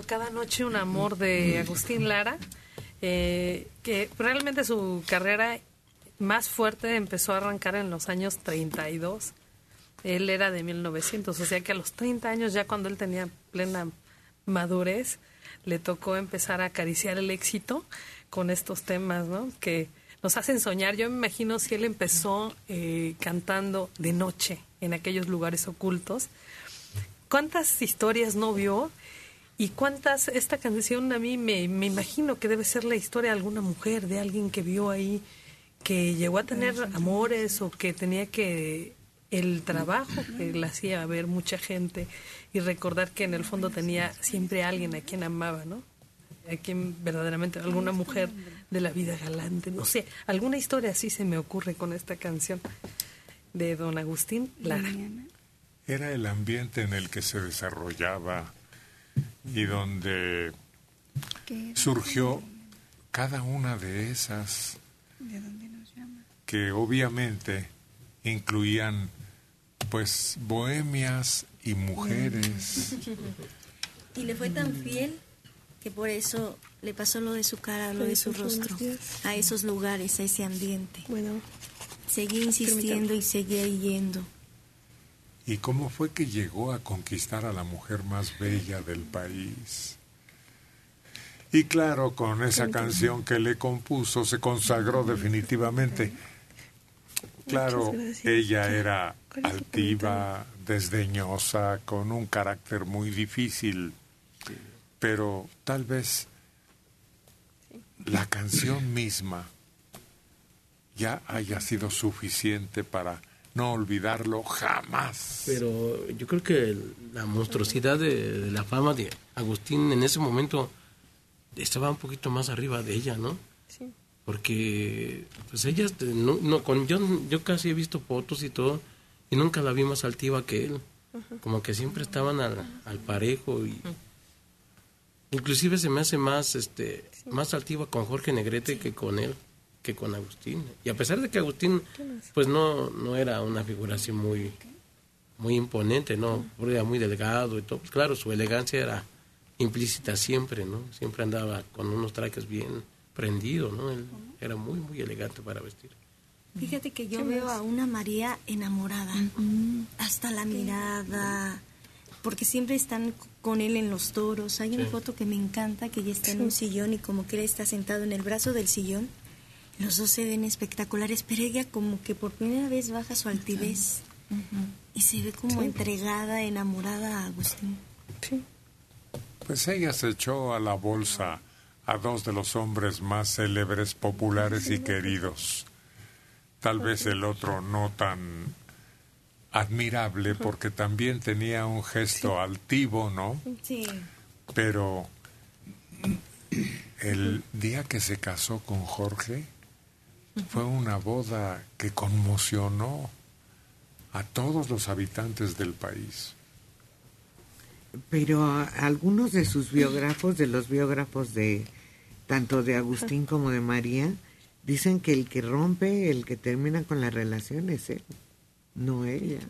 [SPEAKER 16] cada noche un amor de
[SPEAKER 40] Agustín Lara, eh, que realmente su carrera más fuerte empezó a arrancar en los años 32.
[SPEAKER 16] Él era de 1900, o sea que a los 30 años, ya cuando él tenía plena madurez, le tocó empezar a acariciar el éxito con estos temas, ¿no? Que nos hacen soñar. Yo me imagino si él empezó eh, cantando de noche en aquellos lugares ocultos. ¿Cuántas historias no vio ¿Y cuántas, esta canción a mí me, me imagino que debe ser la historia de alguna mujer, de alguien que vio ahí, que llegó a tener amores o que tenía que el trabajo que le hacía ver mucha gente y recordar que en el fondo tenía siempre alguien a quien amaba, ¿no? A quien verdaderamente, alguna mujer de la vida galante, no sé, alguna historia así se me ocurre con esta canción de don Agustín Lara.
[SPEAKER 6] Era el ambiente en el que se desarrollaba y donde surgió cada una de esas que obviamente incluían pues bohemias y mujeres.
[SPEAKER 14] Y le fue tan fiel que por eso le pasó lo de su cara, lo de su rostro, a esos lugares, a ese ambiente. Bueno, seguía insistiendo y seguía yendo.
[SPEAKER 6] ¿Y cómo fue que llegó a conquistar a la mujer más bella del país? Y claro, con esa canción que le compuso se consagró definitivamente. Claro, ella era altiva, desdeñosa, con un carácter muy difícil, pero tal vez la canción misma ya haya sido suficiente para no olvidarlo jamás.
[SPEAKER 8] Pero yo creo que la monstruosidad de, la fama de Agustín en ese momento estaba un poquito más arriba de ella, ¿no? Sí. Porque, pues ella, no, no, con, yo, yo casi he visto fotos y todo, y nunca la vi más altiva que él. Como que siempre estaban al, al parejo y... Inclusive se me hace más, este, más altiva con Jorge Negrete que con él que con Agustín. Y a pesar de que Agustín, pues no, no era una figura así muy, muy imponente, ¿no? Era muy delgado y todo. Pues claro, su elegancia era implícita siempre, ¿no? Siempre andaba con unos trajes bien prendidos, ¿no? Él era muy, muy elegante para vestir.
[SPEAKER 14] Fíjate que yo veo a una María enamorada, hasta la mirada, porque siempre están con él en los toros. Hay una foto que me encanta, que ella está en un sillón y como que él está sentado en el brazo del sillón los dos se ven espectaculares, pero ella como que por primera vez baja su altivez y se ve como entregada, enamorada a Agustín.
[SPEAKER 6] Pues ella se echó a la bolsa a dos de los hombres más célebres, populares y queridos. Tal vez el otro no tan admirable porque también tenía un gesto altivo, ¿no?
[SPEAKER 14] Sí.
[SPEAKER 6] Pero el día que se casó con Jorge, fue una boda que conmocionó a todos los habitantes del país.
[SPEAKER 25] Pero algunos de sus biógrafos, de los biógrafos de tanto de Agustín como de María, dicen que el que rompe, el que termina con la relación es él, no ella.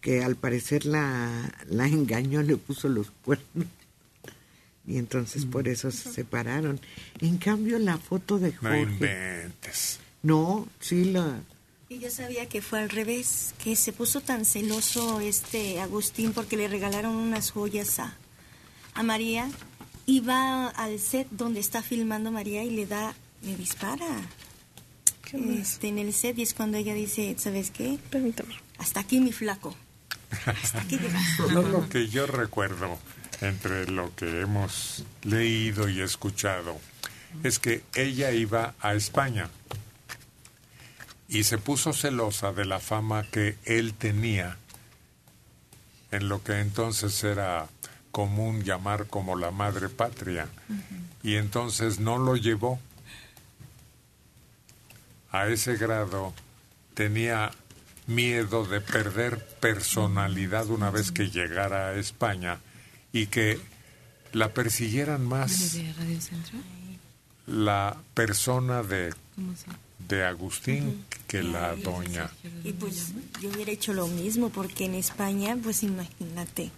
[SPEAKER 25] Que al parecer la, la engañó, le puso los cuernos y entonces por eso se separaron. En cambio, la foto de Jorge...
[SPEAKER 6] No inventes.
[SPEAKER 25] No, sí la...
[SPEAKER 14] Y yo sabía que fue al revés, que se puso tan celoso este Agustín porque le regalaron unas joyas a, a María y va al set donde está filmando María y le da, le dispara. Este, en el set y es cuando ella dice, ¿sabes qué?
[SPEAKER 41] Permítame.
[SPEAKER 14] Hasta aquí mi flaco. Hasta aquí
[SPEAKER 6] No, lo que yo recuerdo entre lo que hemos leído y escuchado es que ella iba a España y se puso celosa de la fama que él tenía en lo que entonces era común llamar como la madre patria y entonces no lo llevó. A ese grado tenía miedo de perder personalidad una vez que llegara a España y que la persiguieran más la persona de, de Agustín que la doña.
[SPEAKER 14] Y pues yo hubiera hecho lo mismo porque en España, pues imagínate.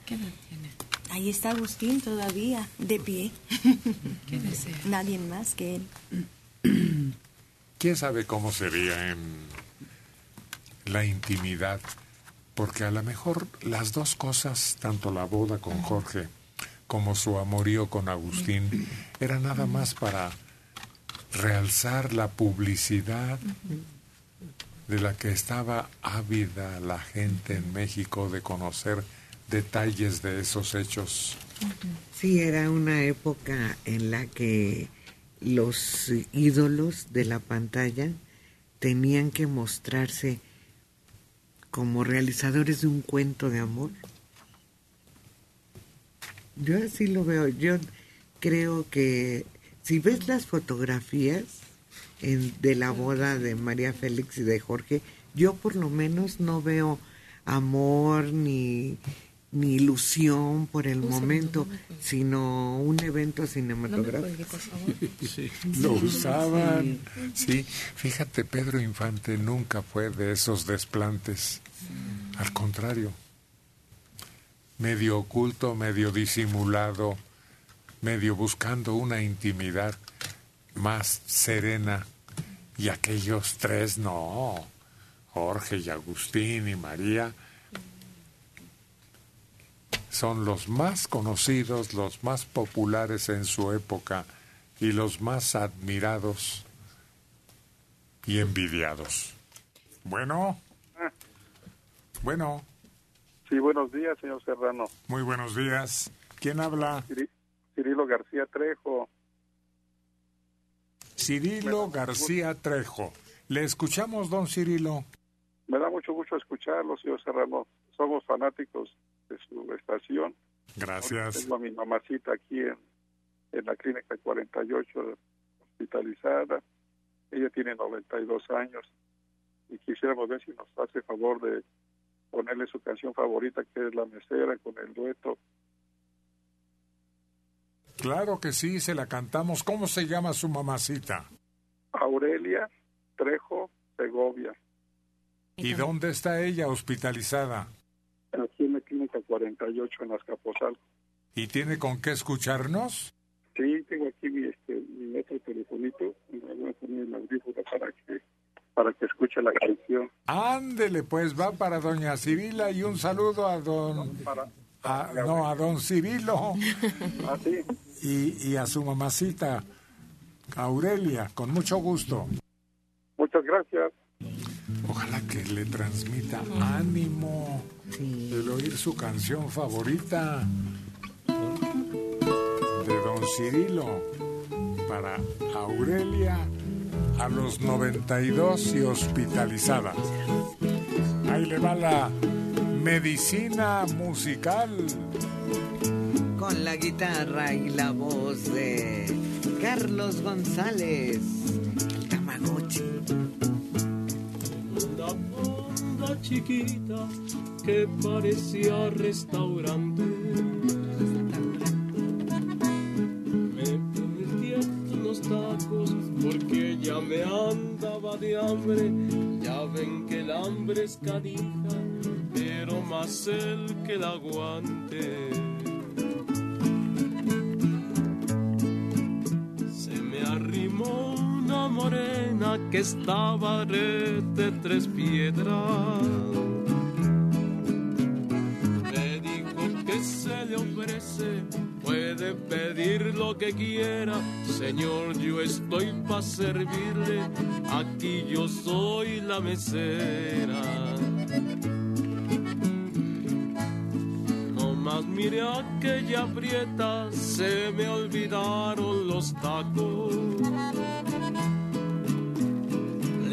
[SPEAKER 14] Ahí está Agustín todavía, de pie. Nadie más que él.
[SPEAKER 6] ¿Quién sabe cómo sería en la intimidad porque a lo mejor las dos cosas, tanto la boda con Jorge como su amorío con Agustín, era nada más para realzar la publicidad de la que estaba ávida la gente en México de conocer detalles de esos hechos.
[SPEAKER 25] Sí, era una época en la que los ídolos de la pantalla tenían que mostrarse como realizadores de un cuento de amor. Yo así lo veo. Yo creo que si ves las fotografías de la boda de María Félix y de Jorge, yo por lo menos no veo amor ni, ni ilusión por el momento, sino un evento cinematográfico.
[SPEAKER 6] Sí, lo usaban. Sí, fíjate, Pedro Infante nunca fue de esos desplantes. Al contrario, medio oculto, medio disimulado, medio buscando una intimidad más serena. Y aquellos tres no, Jorge y Agustín y María, son los más conocidos, los más populares en su época y los más admirados y envidiados. Bueno, bueno,
[SPEAKER 42] Sí, buenos días, señor Serrano.
[SPEAKER 6] muy buenos días. ¿Quién habla?
[SPEAKER 42] Ciri- Cirilo García Trejo.
[SPEAKER 6] Cirilo García Trejo. Le escuchamos, don Cirilo.
[SPEAKER 42] Me da mucho gusto escucharlo, señor Serrano. Somos fanáticos de su estación.
[SPEAKER 6] Gracias.
[SPEAKER 42] Tengo a mi mamacita aquí en, en la clínica 48 hospitalizada. Ella tiene 92 años y quisiéramos ver si nos hace favor de ponerle su canción favorita, que es La Mesera, con el dueto.
[SPEAKER 6] Claro que sí, se la cantamos. ¿Cómo se llama su mamacita?
[SPEAKER 42] Aurelia Trejo Segovia,
[SPEAKER 6] ¿Y dónde está ella hospitalizada?
[SPEAKER 42] aquí en la clínica 48 en Azcapotzalco.
[SPEAKER 6] ¿Y tiene con qué escucharnos?
[SPEAKER 42] Sí, tengo aquí mi, este, mi otro telefonito. Voy a poner el audífono para que, para que escuche la canción.
[SPEAKER 6] Ándele, pues va para doña Cirila y un saludo a don... a- no, a don Cirilo.
[SPEAKER 42] Ah, sí.
[SPEAKER 6] Y, y a su mamacita, Aurelia, con mucho gusto.
[SPEAKER 42] Muchas gracias.
[SPEAKER 6] Ojalá que le transmita ánimo el oír su canción favorita de don Cirilo para Aurelia a los 92 y hospitalizada. Ahí le va la medicina musical.
[SPEAKER 25] Con la guitarra y la voz de Carlos González, el Tamagotchi.
[SPEAKER 8] Fonda chiquita que parecía restaurante. Me pedí unos tacos porque ya me andaba de hambre. Ya ven que el hambre es canija, pero más el que la aguante. Se me arrimó morena que estaba de tres piedras. Me dijo que se le ofrece, puede pedir lo que quiera. Señor, yo estoy para servirle, aquí yo soy la mesera. Más mire aquella prieta, se me olvidaron los tacos.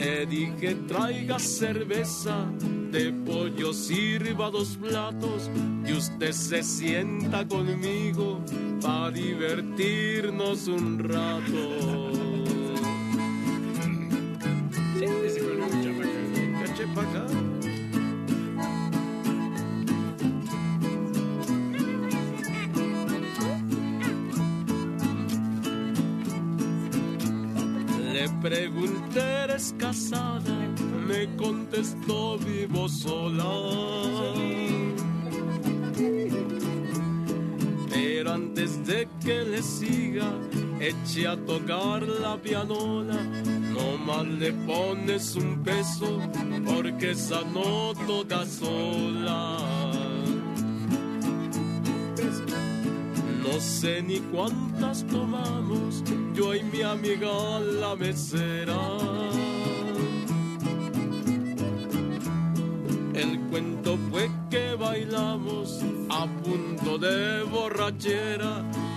[SPEAKER 8] Le dije traiga cerveza, de pollo sirva dos platos y usted se sienta conmigo para divertirnos un rato. Me contestó, vivo sola. Pero antes de que le siga, eche a tocar la pianola. No más le pones un peso, porque esa no toca sola. No sé ni cuántas tomamos, yo y mi amiga la mesera.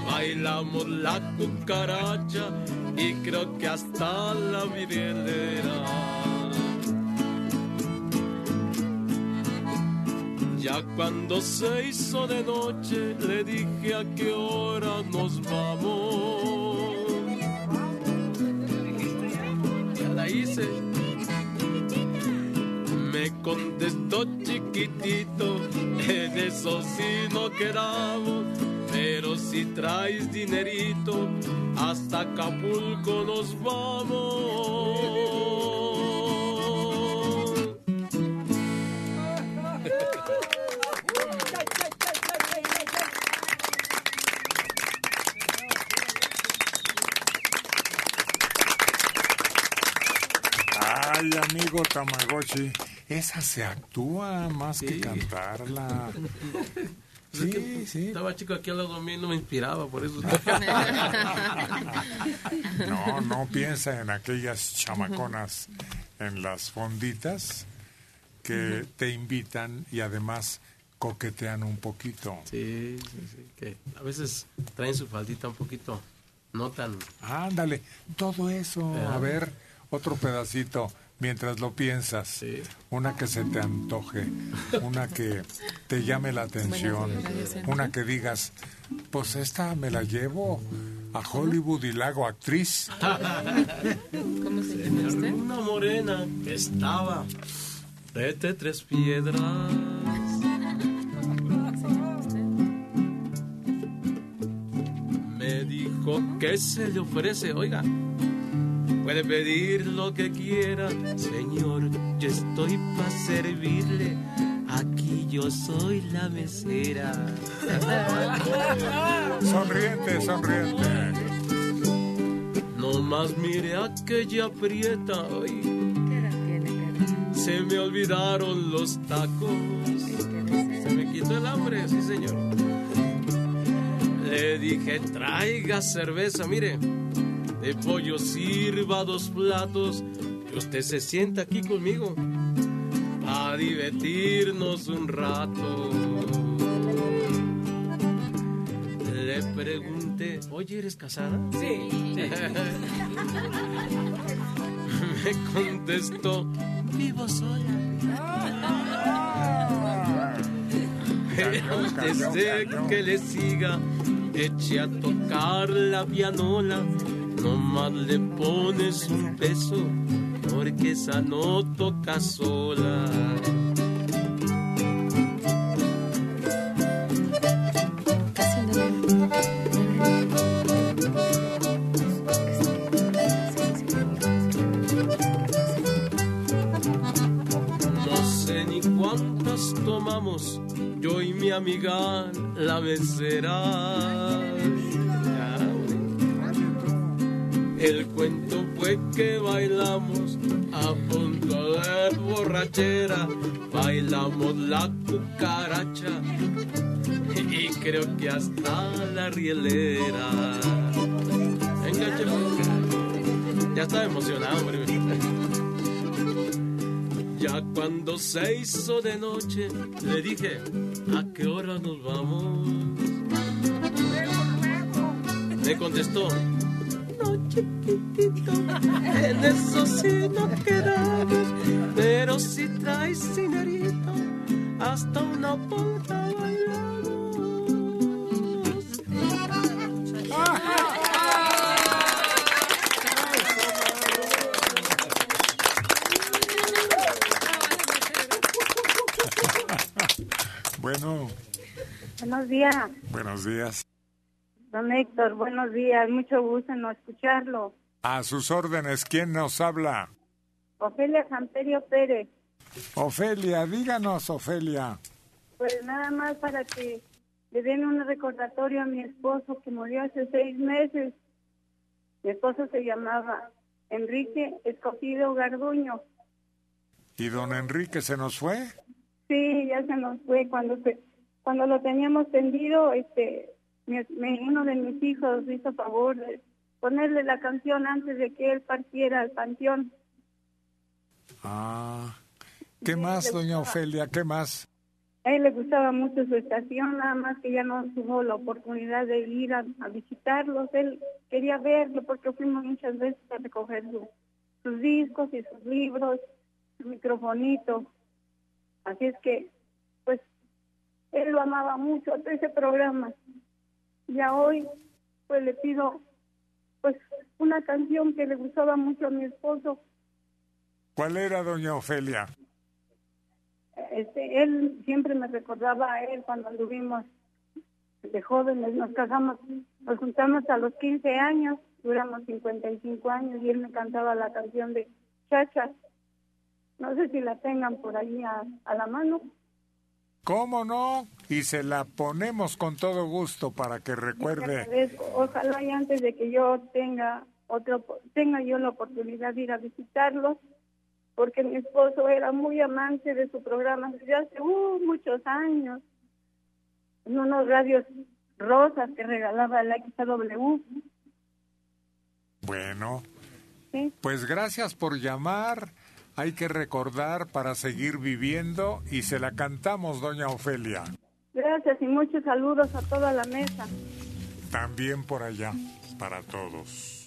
[SPEAKER 8] Bailamos la cucaracha y creo que hasta la virilera. Ya cuando se hizo de noche le dije a qué hora nos vamos. Ya la hice. Me contestó chiquitito, en eso sí no quedamos. Pero si traes dinerito, hasta Acapulco nos vamos.
[SPEAKER 6] Ay, amigo Tamagotchi, esa se actúa más que cantarla.
[SPEAKER 13] Pues es que Estaba chico aquí al lado de mí no me inspiraba, por eso.
[SPEAKER 6] No, no piensa en aquellas chamaconas en las fonditas que te invitan y además coquetean un poquito.
[SPEAKER 13] Sí, sí, sí. Que a veces traen su faldita un poquito, no tan.
[SPEAKER 6] Ándale, todo eso. A ver, otro pedacito mientras lo piensas. Una que se te antoje, una que te llame la atención, una que digas, pues esta me la llevo a Hollywood y la hago actriz.
[SPEAKER 13] ¿Cómo se llama usted? Una morena que estaba de tres piedras. Me dijo que se le ofrece, oiga. Puede pedir lo que quiera, señor. Yo estoy para servirle. Aquí yo soy la mesera.
[SPEAKER 6] Sonriente, sonriente.
[SPEAKER 8] No más mire aquella prieta hoy. Se me olvidaron los tacos. Se me quitó el hambre, sí señor. Le dije, traiga cerveza, mire. De pollo sirva dos platos. Y usted se sienta aquí conmigo. A divertirnos un rato. Le pregunté, oye, ¿eres casada? Sí. Me contestó, vivo sola. Pero antes de que le siga, eche a tocar la pianola. No más le pones un peso, porque esa no toca sola. No sé ni cuántas tomamos, yo y mi amiga la mesera. El cuento fue que bailamos a punto de borrachera, bailamos la cucaracha y creo que hasta la rielera. Venga, chelo. ya estaba emocionado, hombre. Ya cuando se hizo de noche, le dije, ¿a qué hora nos vamos? Me contestó, no chiquitito, en eso sí no quedamos, pero si traes dinerito, hasta una polka bailamos.
[SPEAKER 6] Bueno,
[SPEAKER 36] Buenos días,
[SPEAKER 6] buenos días.
[SPEAKER 36] Don Héctor. Buenos días. Mucho gusto en no escucharlo.
[SPEAKER 6] A sus órdenes, ¿quién nos habla?
[SPEAKER 36] Ofelia Santerio Pérez.
[SPEAKER 6] Ofelia, díganos, Ofelia.
[SPEAKER 36] Pues nada más para que le den un recordatorio a mi esposo que murió hace seis meses. Mi esposo se llamaba Enrique Escogido Garduño.
[SPEAKER 6] ¿Y don Enrique se nos fue?
[SPEAKER 36] Sí, ya se nos fue cuando se, cuando lo teníamos tendido, este, mi- mi- uno de mis hijos hizo favor de ponerle la canción antes de que él partiera al panteón.
[SPEAKER 6] Ah. ¿Qué más, doña Ofelia? ¿Qué más?
[SPEAKER 36] A él le gustaba mucho su estación, nada más que ya no tuvo la oportunidad de ir a, a visitarlos. Él quería verlo porque fuimos muchas veces a recoger su- sus discos y sus libros, su microfonito. Así es que, pues, él lo amaba mucho, ese programa. Ya hoy, pues le pido, pues, una canción que le gustaba mucho a mi esposo.
[SPEAKER 6] ¿Cuál era, doña Ofelia?
[SPEAKER 36] Este, él siempre me recordaba a él cuando anduvimos de jóvenes, nos casamos, nos juntamos a los 15 años, duramos 55 años y él me cantaba la canción de Chacha. No sé si la tengan por ahí a, a la mano.
[SPEAKER 6] ¿Cómo no? Y se la ponemos con todo gusto para que recuerde.
[SPEAKER 36] Ojalá y antes de que yo tenga otro, tenga yo la oportunidad de ir a visitarlos, porque mi esposo era muy amante de su programa desde hace uh, muchos años, en unos radios rosas que regalaba la XW.
[SPEAKER 6] Bueno,
[SPEAKER 36] ¿sí?
[SPEAKER 6] pues gracias por llamar. Hay que recordar para seguir viviendo y se la cantamos, doña Ofelia.
[SPEAKER 36] Gracias y muchos saludos a toda la mesa.
[SPEAKER 6] También por allá, para todos.